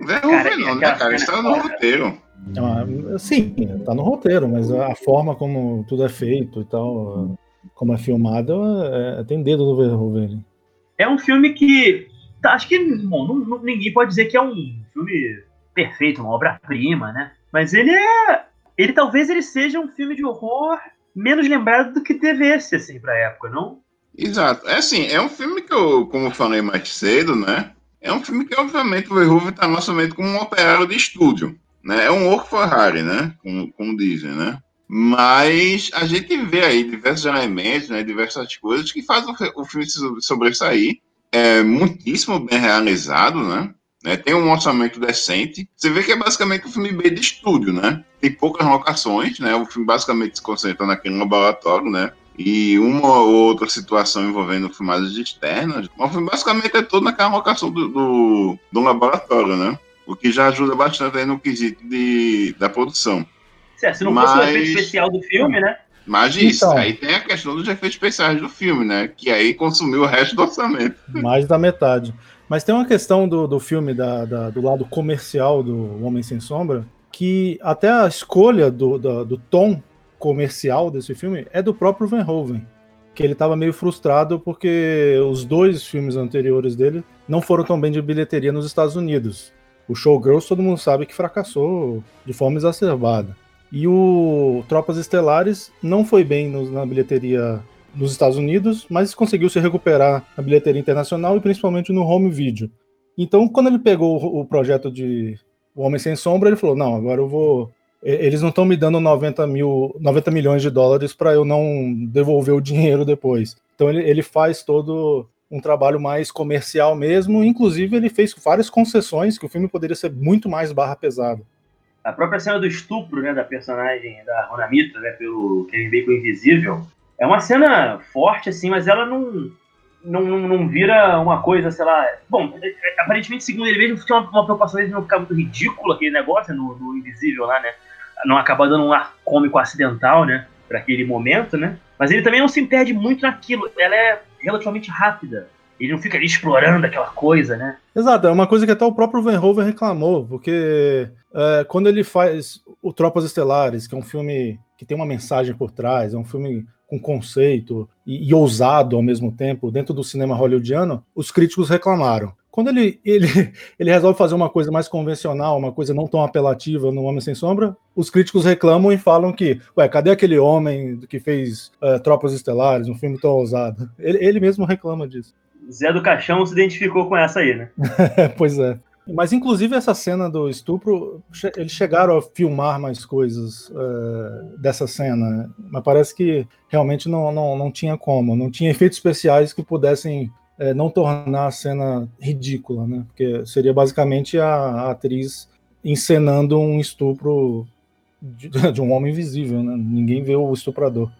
Verhoeven não, né, cara? Isso tá no roteiro. Ah, sim, tá no roteiro, mas a forma como tudo é feito e tal, como é filmado, é, tem dedo do Verhoeven. É um filme que. Tá, acho que bom, não, não, ninguém pode dizer que é um filme perfeito, uma obra-prima, né? Mas ele é. Ele talvez ele seja um filme de horror menos lembrado do que devesse, assim, pra época, não? Exato. É assim, é um filme que eu, como eu falei mais cedo, né? É um filme que, obviamente, o Verhoeven está no nosso como um operário de estúdio. Né? É um work Ferrari, né? Como, como dizem, né? Mas a gente vê aí diversos elementos, né? diversas coisas que fazem o, filme sobressair. É muitíssimo bem realizado, né? né? Tem um orçamento decente. Você vê que é basicamente um filme B de estúdio, né? Tem poucas locações, né? O filme basicamente se concentra naquele laboratório, né? E uma ou outra situação envolvendo filmagens externas. O filme basicamente é todo naquela locação do, do, do laboratório, né? O que já ajuda bastante aí no quesito de, da produção. Certo, se não Mas... fosse o efeito especial do filme, né? Mas isso, então, aí tem a questão dos efeitos especiais do filme, né? Que aí consumiu o resto do orçamento. Mais da metade. Mas tem uma questão do, do filme, da, da, do lado comercial do Homem Sem Sombra, que até a escolha do, do, do tom comercial desse filme é do próprio Verhoeven. Que ele estava meio frustrado porque os dois filmes anteriores dele não foram tão bem de bilheteria nos Estados Unidos. O Showgirls todo mundo sabe que fracassou de forma exacerbada. E o Tropas Estelares não foi bem na bilheteria nos Estados Unidos, mas conseguiu se recuperar na bilheteria internacional e principalmente no home video. Então, quando ele pegou o, o projeto de O Homem Sem Sombra, ele falou: não, agora eu vou. Eles não estão me dando 90, mil, 90 milhões de dólares para eu não devolver o dinheiro depois. Então, ele, ele faz todo um trabalho mais comercial mesmo. Inclusive, ele fez várias concessões que o filme poderia ser muito mais barra pesada a própria cena do estupro, né, da personagem da Ronamita, né, pelo Kevin Bacon Invisível, é uma cena forte, assim, mas ela não, não, não vira uma coisa, sei lá... Bom, aparentemente, segundo ele mesmo, tinha uma, uma preocupação de não ficar muito ridículo aquele negócio no, no Invisível lá, né, não acabar dando um ar cômico acidental, né, para aquele momento, né, mas ele também não se perde muito naquilo, ela é relativamente rápida, ele não fica ali explorando aquela coisa, né? Exato, é uma coisa que até o próprio Verhoeven reclamou, porque é, quando ele faz o Tropas Estelares, que é um filme que tem uma mensagem por trás, é um filme com conceito e, e ousado ao mesmo tempo, dentro do cinema hollywoodiano, os críticos reclamaram. Quando ele, ele, ele resolve fazer uma coisa mais convencional, uma coisa não tão apelativa no Homem Sem Sombra, os críticos reclamam e falam que, ué, cadê aquele homem que fez uh, Tropas Estelares, um filme tão ousado? Ele, ele mesmo reclama disso. Zé do Caixão se identificou com essa aí, né? pois é. Mas, inclusive, essa cena do estupro, eles chegaram a filmar mais coisas uh, dessa cena, mas parece que realmente não, não, não tinha como, não tinha efeitos especiais que pudessem uh, não tornar a cena ridícula, né? Porque seria basicamente a, a atriz encenando um estupro de, de, um homem invisível, né? Ninguém vê o estuprador.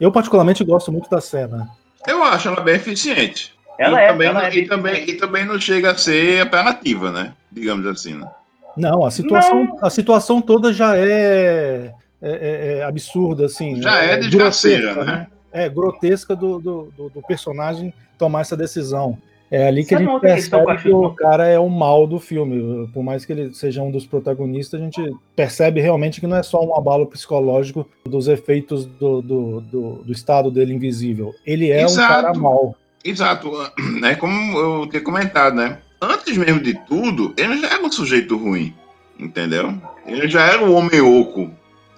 Eu, particularmente, gosto muito da cena. Eu acho ela bem eficiente. Ela e é, também, ela não, é e, também, e também não chega a ser apelativa, né? Digamos assim. Né? Não, a situação, não. a situação toda já é, é, é, é absurda, assim. Já é, é desgraceira, né? né? É, grotesca do, do, do, personagem tomar essa decisão. É ali que Sabe a gente percebe que o cara é o mal do filme. Por mais que ele seja um dos protagonistas, a gente percebe realmente que não é só um abalo psicológico dos efeitos do, do, do, do estado dele invisível. Ele é Exato. um cara mal. Exato, né? Como eu tinha comentado, né? Antes mesmo de tudo, ele já era um sujeito ruim, entendeu? Ele já era o homem oco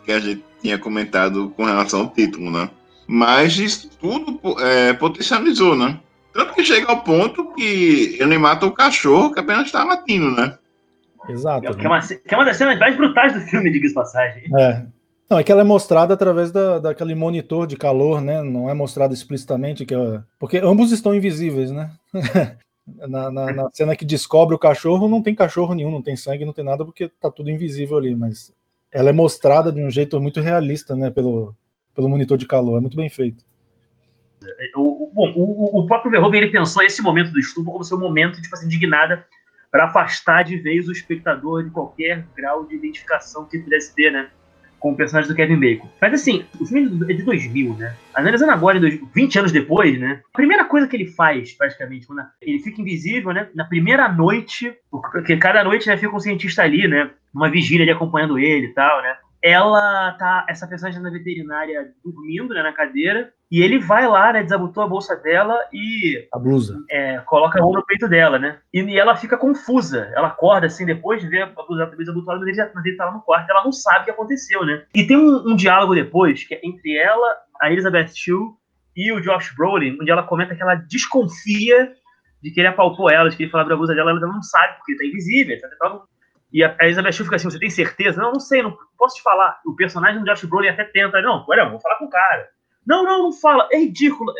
que a gente tinha comentado com relação ao título, né? Mas isso tudo é, potencializou, né? Tanto que chega ao ponto que ele mata o cachorro que apenas está latindo, né? Exato. Que é, uma, que é uma das cenas mais brutais do filme, diga-se passagem. É, não, é que ela é mostrada através da, daquele monitor de calor, né? Não é mostrado explicitamente que é... porque ambos estão invisíveis, né? na, na, na, cena que descobre o cachorro, não tem cachorro nenhum, não tem sangue, não tem nada, porque tá tudo invisível ali, mas ela é mostrada de um jeito muito realista, né? Pelo, pelo monitor de calor, é muito bem feito. O, bom, o, o próprio Verhoeven ele pensou esse momento do estupro como seu momento tipo assim, indignada para afastar de vez o espectador de qualquer grau de identificação que pudesse ter, né? Com o personagem do Kevin Bacon. Mas assim, o filme é de 2000, né? Analisando agora, 20 anos depois, né? A primeira coisa que ele faz, praticamente, quando ele fica invisível, né? Na primeira noite, porque cada noite né, fica um cientista ali, né? Numa vigília ali acompanhando ele e tal, né? ela tá, essa personagem na veterinária dormindo, né, na cadeira, e ele vai lá, né, desabotou a bolsa dela e... A blusa. É, coloca a mão no peito dela, né, e, e, ela fica confusa, ela acorda, assim, depois de ver a blusa desabotoada, mas ele, já, mas ele tá lá no quarto, ela não sabe o que aconteceu, né. E tem um, um diálogo depois, que é entre ela, a Elizabeth Shue e o Josh Brolin, onde ela comenta que ela desconfia de que ele apalpou ela, de que ele falou a blusa dela, ela não sabe, porque tá invisível, tá, tá, e a Elizabeth Shue fica assim, você tem certeza? Não, não sei, não posso te falar. O personagem do Josh Brolin até tenta, não, olha, vou falar com o cara. Não, não, não fala, é ridículo.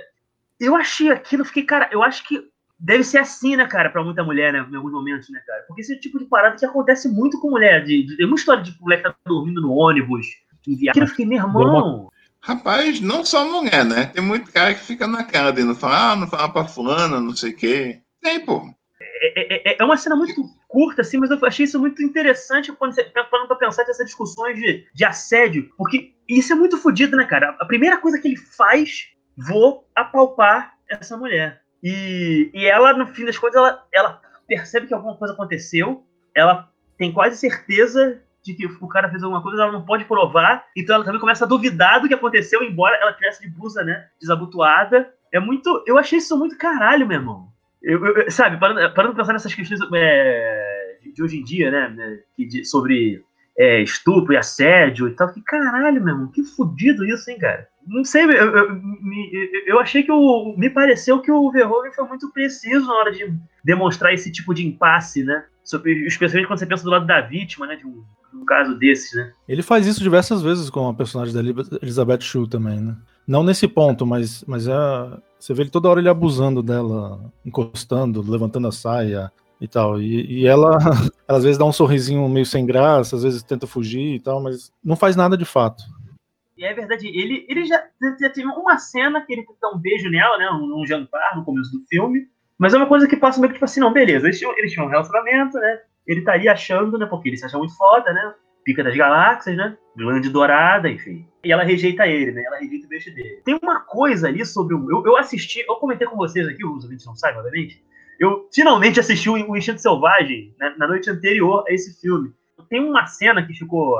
Eu achei aquilo, fiquei, cara, eu acho que deve ser assim, né, cara, pra muita mulher, né, em alguns momentos, né, cara? Porque esse é o tipo de parada que acontece muito com mulher. De, de, uma história de mulher que tá dormindo no ônibus, em viagem. Aquilo eu fiquei, meu irmão. Rapaz, não só mulher, né? Tem muito cara que fica na cara de não falar, ah, não fala pra fulana, não sei o quê. Tem, pô. É, é, é, uma cena muito curta, assim, mas eu achei isso muito interessante quando você parando pra pensar nessas discussões de, de assédio, porque isso é muito fodido, né, cara? A primeira coisa que ele faz, vou apalpar essa mulher. E, e ela, no fim das contas, ela, ela percebe que alguma coisa aconteceu, ela tem quase certeza de que o cara fez alguma coisa, ela não pode provar, então ela também começa a duvidar do que aconteceu, embora ela tivesse de blusa, né, desabotoada. É muito. Eu achei isso muito caralho, meu irmão. Eu, eu, sabe, parando, parando pensar nessas questões é, de hoje em dia, né? né de, sobre é, estupro e assédio e tal. Que caralho, meu irmão, que fodido isso, hein, cara? Não sei, eu, eu, eu achei que o. Me pareceu que o Verhoeven foi muito preciso na hora de demonstrar esse tipo de impasse, né? Sobre, especialmente quando você pensa do lado da vítima, né? De um, de um caso desses, né? Ele faz isso diversas vezes com a personagem da Elizabeth Shue também, né? Não nesse ponto, mas, mas é, você vê ele toda hora ele abusando dela, encostando, levantando a saia e tal. E, e ela, às vezes dá um sorrisinho meio sem graça, às vezes tenta fugir e tal, mas não faz nada de fato. E é verdade, ele, ele já, já teve uma cena que ele dá um beijo nela, né? Num jantar no começo do filme. Mas é uma coisa que passa meio que tipo assim, não, beleza, eles tinham, eles tinham um relacionamento, né? Ele estaria achando, né? Porque ele se acha muito foda, né? Pica das Galáxias, né? Glande Dourada, enfim. E ela rejeita ele, né? Ela rejeita o beijo dele. Tem uma coisa ali sobre o. Eu, eu assisti, eu comentei com vocês aqui, os ouvintes não sabem, obviamente. Eu finalmente assisti o Instinto Selvagem né, na noite anterior a esse filme. Tem uma cena que ficou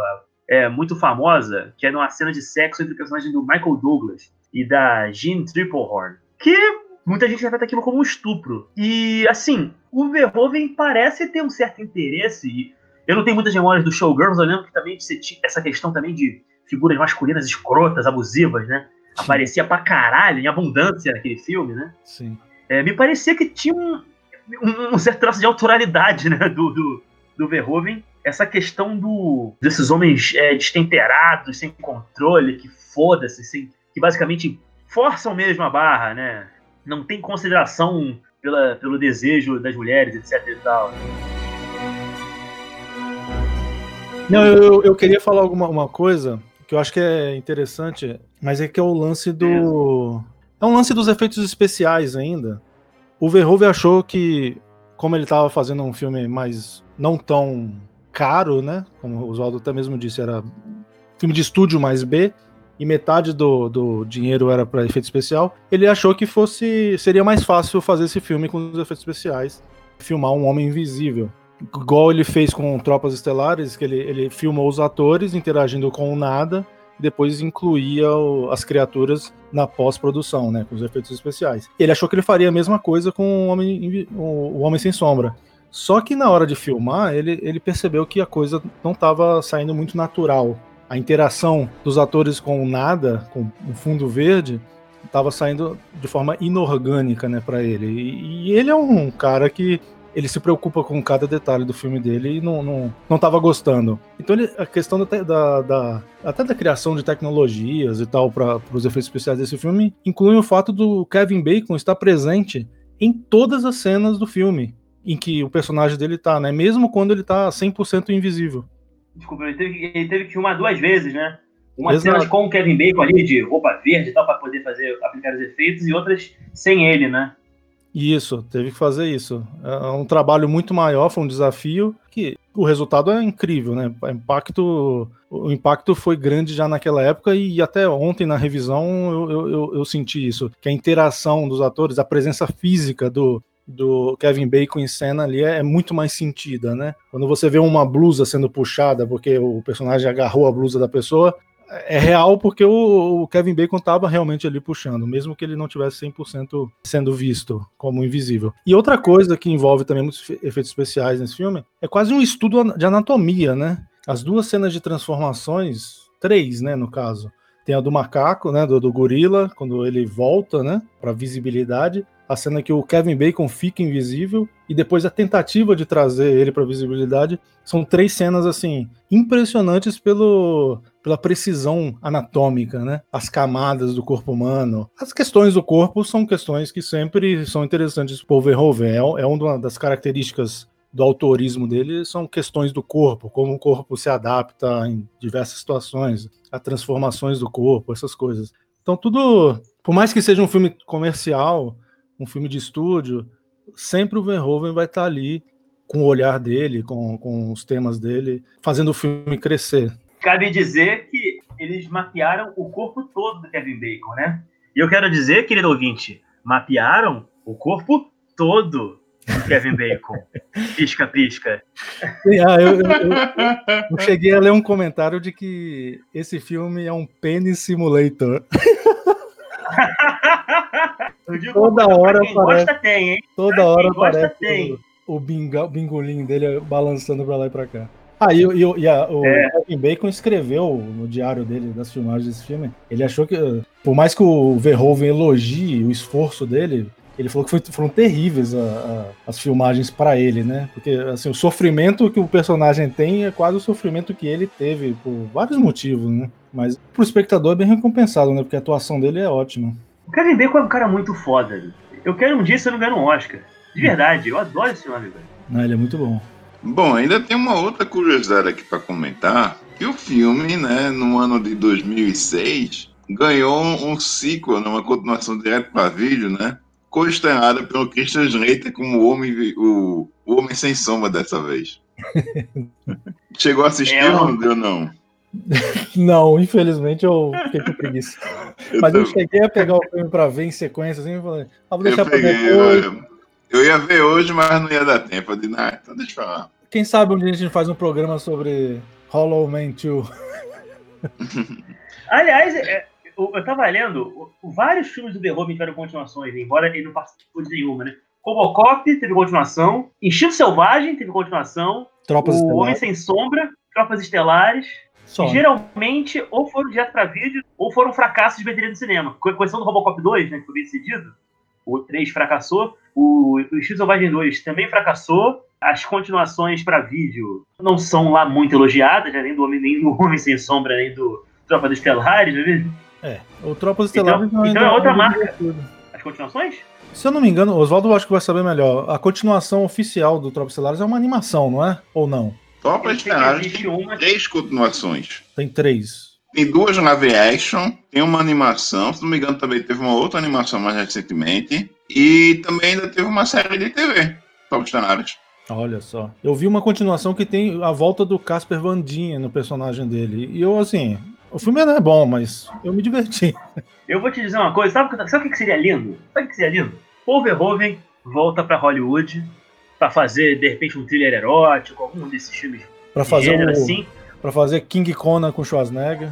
é, muito famosa, que é uma cena de sexo entre o personagem do Michael Douglas e da Jean Triplehorn, que muita gente interpreta aquilo como um estupro. E, assim, o Verhoeven parece ter um certo interesse, eu não tenho muitas memórias do Showgirls, eu lembro que também essa questão também de figuras masculinas escrotas, abusivas, né? Sim. Aparecia pra caralho, em abundância naquele filme, né? Sim. É, me parecia que tinha um, um, um, certo traço de autoralidade, né? Do, do, do Verhoeven. Essa questão do, desses homens é, destemperados, sem controle, que foda-se, que basicamente forçam mesmo a barra, né? Não tem consideração pela, pelo desejo das mulheres, etc e tal. Não, eu, eu queria falar alguma uma coisa que eu acho que é interessante, mas é que é o lance do. É um lance dos efeitos especiais ainda. O Verhoeven achou que, como ele estava fazendo um filme mais não tão caro, né? Como o Oswaldo até mesmo disse, era filme de estúdio mais B, e metade do, do dinheiro era para efeito especial, ele achou que fosse seria mais fácil fazer esse filme com os efeitos especiais, filmar um homem invisível igual ele fez com Tropas Estelares, que ele, ele filmou os atores interagindo com o nada, depois incluía o, as criaturas na pós-produção, né, com os efeitos especiais. Ele achou que ele faria a mesma coisa com o Homem, o, o Homem Sem Sombra. Só que na hora de filmar, ele, ele percebeu que a coisa não estava saindo muito natural. A interação dos atores com o nada, com o fundo verde, estava saindo de forma inorgânica, né, para ele. E, e, ele é um cara que ele se preocupa com cada detalhe do filme dele e não, não, não tava gostando. Então ele, a questão da, da, da, até da criação de tecnologias e tal para os efeitos especiais desse filme inclui o fato do Kevin Bacon estar presente em todas as cenas do filme em que o personagem dele tá, né? Mesmo quando ele tá 100% invisível. Desculpa, ele teve, ele teve que filmar duas vezes, né? Uma cena com o Kevin Bacon ali de roupa verde e tal para poder fazer aplicar os efeitos e outras sem ele, né? Isso, teve que fazer isso. É um trabalho muito maior, foi um desafio que o resultado é incrível, né? O impacto, o impacto foi grande já naquela época e até ontem na revisão eu, eu, eu senti isso, que a interação dos atores, a presença física do, do Kevin Bacon em cena ali é, é, muito mais sentida, né? Quando você vê uma blusa sendo puxada porque o personagem agarrou a blusa da pessoa, é real porque o, o Kevin Bacon estava realmente ali puxando, mesmo que ele não tivesse 100% sendo visto como invisível. E outra coisa que envolve também muitos efeitos especiais nesse filme é quase um estudo de anatomia, né? As duas cenas de transformações, três, né, no caso, tem a do macaco, né, do, do gorila, quando ele volta, né, para visibilidade, a cena que o Kevin Bacon fica invisível e depois a tentativa de trazer ele para visibilidade. São três cenas assim impressionantes pelo, pela precisão anatômica, né? As camadas do corpo humano. As questões do corpo são questões que sempre são interessantes o Verhoeven. É, é uma das características do autorismo dele são questões do corpo, como o corpo se adapta em diversas situações, a transformações do corpo, essas coisas. Então tudo, por mais que seja um filme comercial, um filme de estúdio, sempre o Verhoeven vai estar ali com o olhar dele, com, com os temas dele, fazendo o filme crescer. Cabe dizer que eles mapearam o corpo todo do Kevin Bacon, né? E eu quero dizer, querido ouvinte, mapearam o corpo todo do Kevin Bacon. pisca, pisca. Ah, eu, eu, eu, eu, cheguei a ler um comentário de que esse filme é um pênis simulator. Toda hora quem aparece. Gosta, tem, hein? Toda pra hora aparece tem. o, o bingolinho dele balançando pra lá e pra cá. Ah, e, e, e a, o é. Kevin Bacon escreveu no diário dele, das filmagens desse filme, ele achou que, por mais que o Verhoeven elogie o esforço dele, ele falou que foi, foram terríveis a, a, as filmagens para ele, né? Porque assim, o sofrimento que o personagem tem é quase o sofrimento que ele teve por vários motivos, né? Mas pro espectador é bem recompensado, né? Porque a atuação dele é ótima. O Kevin Bacon é um cara muito foda. Eu quero um dia se eu não ganhar um Oscar. De verdade, eu adoro esse homem, velho. Não, ele é muito bom. Bom, ainda tem uma outra curiosidade aqui para comentar, que o filme, né, no ano de 2006, ganhou um sequel, uma continuação direto para vídeo, né, co-estreada pelo Christian Slater como o Homem, o, o Homem Sem Sombra dessa vez. Chegou a assistir é, ou não? Não, infelizmente eu fiquei com preguiça. Mas eu, eu cheguei a pegar o filme pra ver em sequência assim e falei, ah, vou deixar eu peguei, pra depois. Eu, eu, ia ver hoje, mas não ia dar tempo. Eu disse, ah, então deixa eu falar. Quem sabe um dia a gente faz um programa sobre Hollow Man 2. Aliás, é, eu, eu tava lendo, vários filmes do Verhoeven tiveram continuações, embora ele não participou de nenhuma, né? Robocop teve continuação, Instinto Selvagem teve continuação, Tropas O Estelares. Homem Sem Sombra, Tropas Estelares, só. Geralmente, ou foram direto para vídeo, ou foram fracassos de bilheteria do cinema. Com exceção do Robocop 2, né, que foi bem decidido, o 3 fracassou, o, o X Selvagem 2 também fracassou, as continuações para vídeo não são lá muito elogiadas, né, nem do Homem, nem do Homem Sem Sombra, nem do Tropa dos Estelares, né? É, o Tropa dos Estelares então, então é outra marca. As continuações? Se eu não me engano, Oswaldo acho que vai saber melhor. A continuação oficial do Tropa Estelares é uma animação, não é? Ou não? Só para Estelares tem uma... três continuações. Tem três. Tem duas live action, tem uma animação, se não me engano também teve uma outra animação mais recentemente, e também ainda teve uma série de TV, Top Estelares. Olha só. Eu vi uma continuação que tem a volta do Casper Van Dien no personagem dele. E eu, assim, o filme não é bom, mas eu me diverti. Eu vou te dizer uma coisa, sabe, sabe o que seria lindo? Sabe o que seria lindo? Paul Verhoeven volta para Hollywood para fazer, de repente, um thriller erótico, algum desses filmes pra fazer um, assim. Pra fazer King Kong com Schwarzenegger.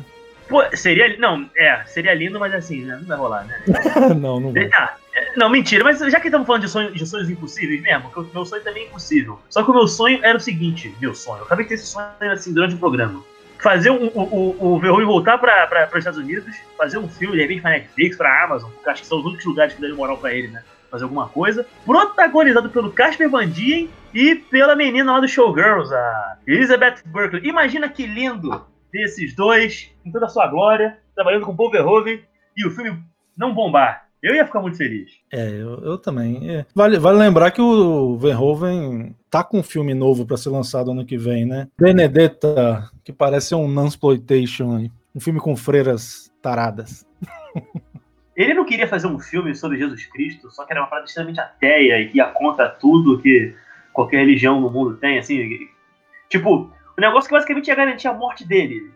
Pô, seria. Não, é, seria lindo, mas assim, né, não vai rolar, né? não, não vai. Tá, é, não, mentira, mas já que estamos falando de sonhos, de sonhos impossíveis mesmo, que o meu sonho também é impossível. Só que o meu sonho era o seguinte, meu sonho, eu acabei de ter esse sonho assim durante o programa. Fazer um, o, o, o Verhoeven voltar para os Estados Unidos, fazer um filme, de repente, pra Netflix, pra Amazon, porque acho que são os únicos lugares que dão moral pra ele, né? Fazer alguma coisa. Protagonizado pelo Casper Van Dien e pela menina lá do Showgirls, a Elizabeth Berkley. Imagina que lindo desses dois, em toda a sua glória, trabalhando com Paul Verhoeven e o filme não bombar. Eu ia ficar muito feliz. É, eu, eu também. É. Vale, vale lembrar que o Verhoeven tá com um filme novo para ser lançado ano que vem, né? Benedetta, que parece um Nunsploitation, um filme com freiras taradas. Ele não queria fazer um filme sobre Jesus Cristo, só que era uma parada extremamente ateia e que ia contra tudo que qualquer religião no mundo tem, assim. Tipo, o negócio que basicamente ia garantir a morte dele.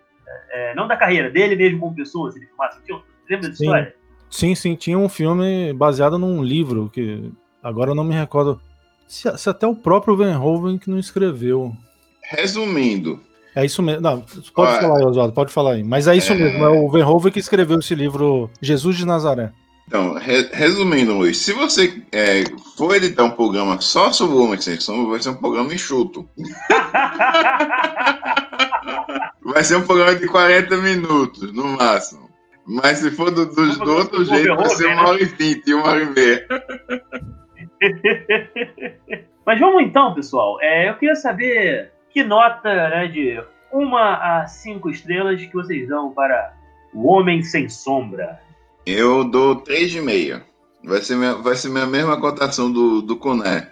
É, não da carreira, dele mesmo como pessoa, se ele filmasse. Lembra dessa história? Sim, sim, tinha um filme baseado num livro que agora eu não me recordo se, se até o próprio Verhoeven que não escreveu. Resumindo, é isso mesmo. Não, pode Olha, falar aí, Oswaldo, pode falar aí. Mas é isso é... mesmo, é o Verhoeven que escreveu esse livro Jesus de Nazaré. Então, re resumindo, Luiz, se você é, for editar um programa só sobre o Homem Sem Sombra, vai ser um programa enxuto. vai ser um programa de 40 minutos, no máximo. Mas se for do, do, do outro jeito, vai ser uma hora e vinte, uma hora e meia. Mas vamos então, pessoal. É, eu queria saber que nota né, de uma a cinco estrelas que vocês dão para O Homem Sem Sombra? Eu dou 3,5. Vai ser minha, vai ser minha mesma cotação do, do Coné.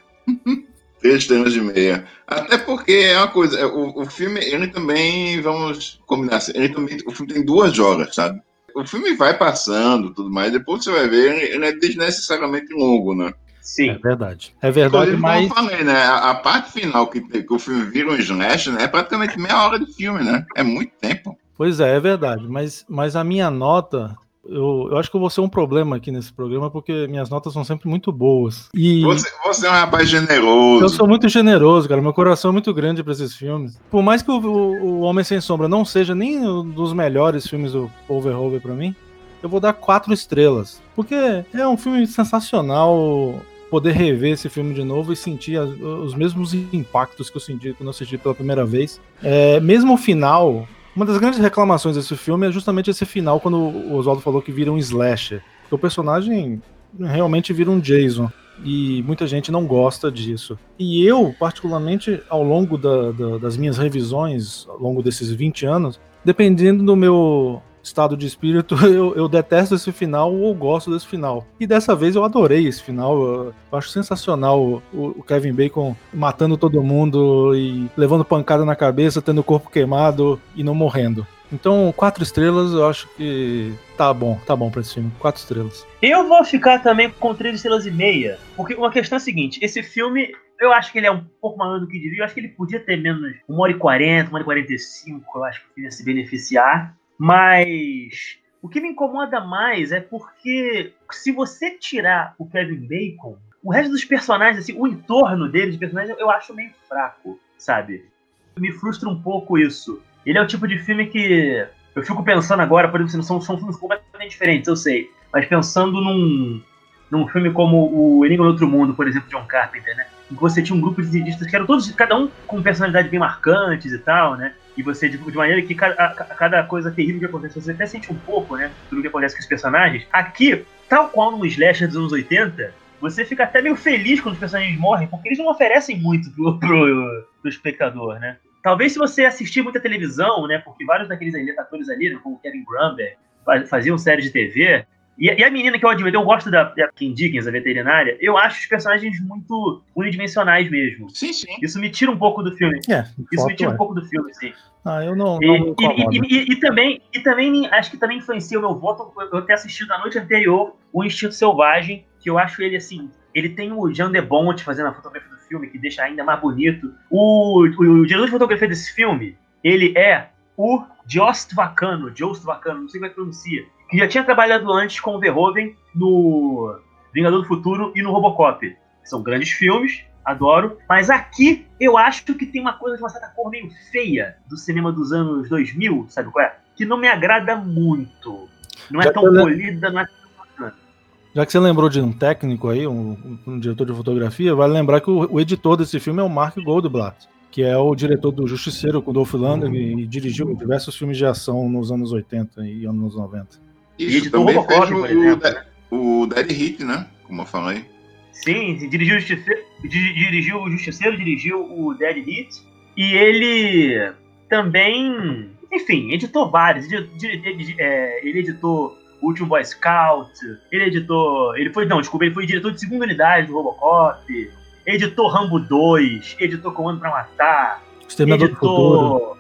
3 estrelas de meia. Até porque é uma coisa, é, o, o filme, ele também, vamos combinar assim, ele também, o filme tem duas horas, sabe? O filme vai passando tudo mais, depois você vai ver, ele, ele é desnecessariamente longo, né? Sim. É verdade. É verdade, Inclusive, mas. Como eu falei, né? A, a parte final que, que, o filme vira um slash, né? É praticamente meia hora de filme, né? É muito tempo. Pois é, é verdade. Mas, mas a minha nota. Eu, eu acho que eu vou ser um problema aqui nesse programa, porque minhas notas são sempre muito boas. E você, você é um rapaz generoso. Eu sou muito generoso, cara. Meu coração é muito grande para esses filmes. Por mais que o, o, o, Homem Sem Sombra não seja nem um dos melhores filmes do Paul Verhoeven para mim, eu vou dar quatro estrelas. Porque é um filme sensacional poder rever esse filme de novo e sentir as, os mesmos impactos que eu senti quando assisti pela primeira vez. É, mesmo o final, uma das grandes reclamações desse filme é justamente esse final, quando o Oswaldo falou que vira um slasher. Porque o personagem realmente vira um Jason. E muita gente não gosta disso. E eu, particularmente, ao longo da, da, das minhas revisões, ao longo desses 20 anos, dependendo do meu estado de espírito, eu, eu detesto esse final ou gosto desse final. E dessa vez eu adorei esse final. Eu, acho sensacional o, o, Kevin Bacon matando todo mundo e levando pancada na cabeça, tendo o corpo queimado e não morrendo. Então, quatro estrelas, eu acho que tá bom, tá bom pra esse filme. Quatro estrelas. Eu vou ficar também com três estrelas e meia. Porque uma questão é a seguinte: esse filme, eu acho que ele é um pouco maior do que devia. Eu acho que ele podia ter menos uma hora e quarenta, uma hora e quarenta e cinco. Eu acho que ia se beneficiar. Mas o que me incomoda mais é porque se você tirar o Kevin Bacon, o resto dos personagens, assim, o entorno deles, de personagens, eu acho meio fraco, sabe? Me frustra um pouco isso. Ele é o tipo de filme que eu fico pensando agora, por exemplo, são, são filmes completamente diferentes, eu sei. Mas pensando num, num filme como o Enigma do Outro Mundo, por exemplo, John Carpenter, né? Em que você tinha um grupo de cientistas que eram todos, cada um com personalidades bem marcantes e tal, né? E você, de, de maneira que cada, a, cada, coisa terrível que acontece, você até sente um pouco, né? Tudo que acontece com os personagens. Aqui, tal qual no slasher dos anos 80, você fica até meio feliz quando os personagens morrem, porque eles não oferecem muito pro, pro, pro espectador, né? Talvez se você assistir muita televisão, né? Porque vários daqueles atores ali, né, como Kevin Grumber, faziam séries de TV, e, e, a menina que eu admito, eu gosto da, da Kim Dickens, a veterinária, eu acho os personagens muito unidimensionais mesmo. Sim, sim. Isso me tira um pouco do filme. É, Isso me tira é. um pouco do filme, sim. Ah, eu não. não e, e, e, também, e também acho que também influencia o meu voto eu ter assistido na noite anterior o Instinto Selvagem, que eu acho ele assim. Ele tem o Jean de Bont fazendo a fotografia do filme, que deixa ainda mais bonito. O, o, o diretor de fotografia desse filme, ele é o Jost Vacano, Jost Vacano, não sei como é que pronuncia que já tinha trabalhado antes com o Verhoeven no Vingador do Futuro e no Robocop. São grandes filmes, adoro. Mas aqui eu acho que tem uma coisa de uma certa cor meio feia do cinema dos anos 2000, sabe qual é? Que não me agrada muito. Não é já tão polida, não é tão Já que você lembrou de um técnico aí, um, um diretor de fotografia, vale lembrar que o, o, editor desse filme é o Mark Goldblatt, que é o diretor do Justiceiro com Dolph Lundgren uhum. e dirigiu diversos filmes de ação nos anos 80 e anos 90. Isso, também Robocop, fez o, o, o Dead Hit, né? Como eu falei. Sim, dirigiu o Justiceiro, dirigiu o, Justiceiro, dirigiu o Dead Hit. E ele também, enfim, editou vários. É, ele editou o Último Boy Scout, ele editou. Ele foi. Não, desculpa, ele foi diretor de segunda unidade do Robocop, editou Rambo 2, editou Comando pra Matar, Exterminador editou.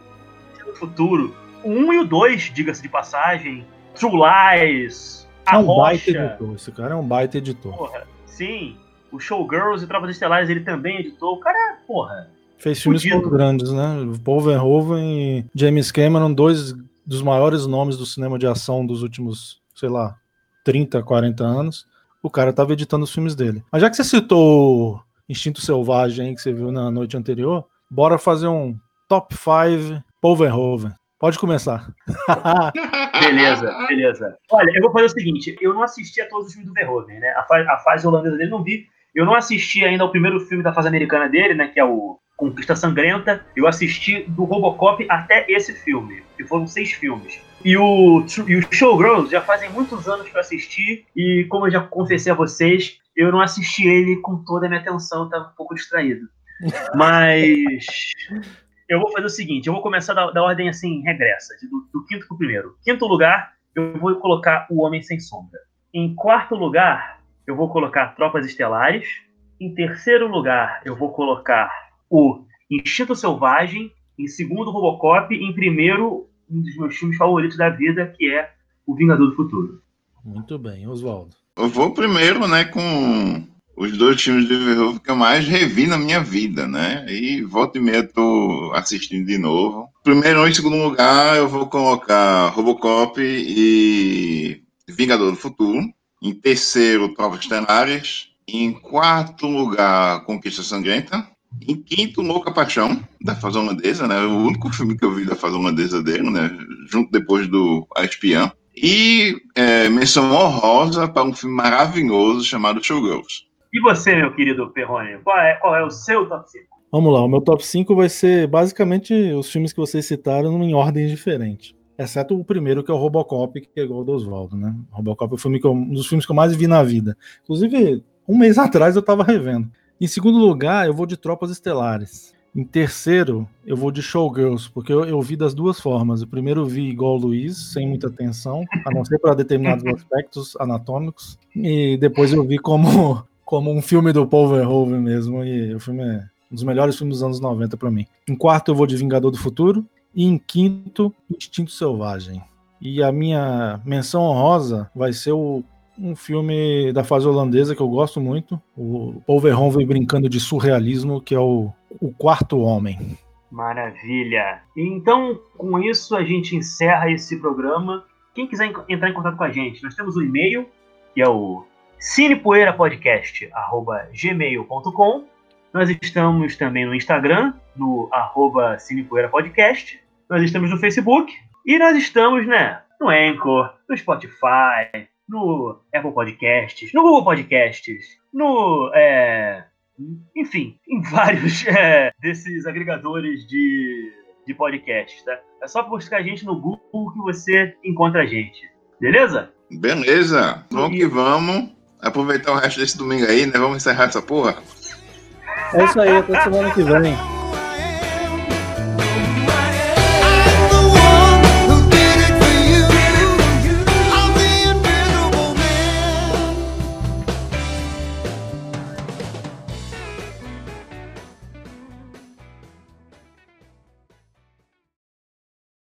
Do Futuro. O 1 e o 2, diga-se de passagem. True Lies, A é um Rocha. baita editor. Esse cara é um baita editor. Porra, sim. O Showgirls e Tropas Estelares ele também editou. O cara, porra. Fez filmes muito grandes, né? Paul Verhoeven e James Cameron, dois dos maiores nomes do cinema de ação dos últimos, sei lá, 30, 40 anos. O cara tava editando os filmes dele. Mas já que você citou Instinto Selvagem, que você viu na noite anterior, bora fazer um top 5 Paul Verhoeven. Pode começar. Beleza, beleza. Olha, eu vou fazer o seguinte: eu não assisti a todos os filmes do Verhoeven, né? A, fa a fase holandesa dele não vi. Eu não assisti ainda ao primeiro filme da fase americana dele, né? Que é o Conquista Sangrenta. Eu assisti do Robocop até esse filme, que foram seis filmes. E o, e o Showgirls já fazem muitos anos que eu assisti, e como eu já confessei a vocês, eu não assisti ele com toda a minha atenção, eu tava um pouco distraído. Mas eu vou fazer o seguinte: eu vou começar da, da ordem assim, regressa, de- do, do quinto pro primeiro. Quinto lugar, eu vou colocar O Homem Sem Sombra. Em quarto lugar, eu vou colocar Tropas Estelares. Em terceiro lugar, eu vou colocar o Instinto Selvagem. Em segundo, Robocop. Em primeiro, um dos meus filmes favoritos da vida, que é O Vingador do Futuro. Muito bem, Oswaldo. Eu vou primeiro, né, com os dois filmes de Verhoeven que eu mais revi na minha vida, né? E volta e meia tô assistindo de novo. Primeiro e segundo lugar, eu vou colocar Robocop e Vingador do Futuro. Em terceiro, Trovas Estelares. Em quarto lugar, Conquista Sangrenta. Em quinto, Louca Paixão, da fase holandesa, né? O único filme que eu vi da fase holandesa dele, né? Junto depois do A Espiã. E é, menção honrosa para um filme maravilhoso chamado Showgirls. E você, meu querido Perrone, qual é, qual é o seu top 5? Vamos lá, o meu top 5 vai ser basicamente os filmes que vocês citaram em ordem diferente. Exceto o primeiro, que é o Robocop, que é igual ao do Oswaldo, né? Robocop é o filme que eu- um dos filmes que eu mais vi na vida. Inclusive, um mês atrás eu tava revendo. Em segundo lugar, eu vou de Tropas Estelares. Em terceiro, eu vou de Showgirls, porque eu, eu vi das duas formas. Eu primeiro vi igual o Luiz, sem muita atenção, a não ser para determinados aspectos anatômicos. E depois eu vi como, como um filme do Paul Verhoeven mesmo. E o filme é um dos melhores filmes dos anos 90 para mim. Em quarto, eu vou de Vingador do Futuro. E em quinto, Instinto Selvagem. E a minha menção honrosa vai ser o- um filme da fase holandesa que eu gosto muito. O Paul Verhoeven brincando de surrealismo, que é o, o Quarto Homem. Maravilha. Então, com isso, a gente encerra esse programa. Quem quiser en- entrar em contato com a gente, nós temos o e-mail, que é o cinepoeirapodcast.gmail.com. Nós estamos também no Instagram, no arroba cinepoeirapodcast. Nós estamos no Facebook. E nós estamos, né, no Anchor, no Spotify, no Apple Podcasts, no Google Podcasts, no... é, enfim, em vários é, desses agregadores de, de podcasts, tá? É só buscar a gente no Google que você encontra a gente. Beleza? Beleza, vamos que vamos. Aproveitar o resto desse domingo aí, né? Vamos encerrar essa porra. É isso aí, até semana que vem.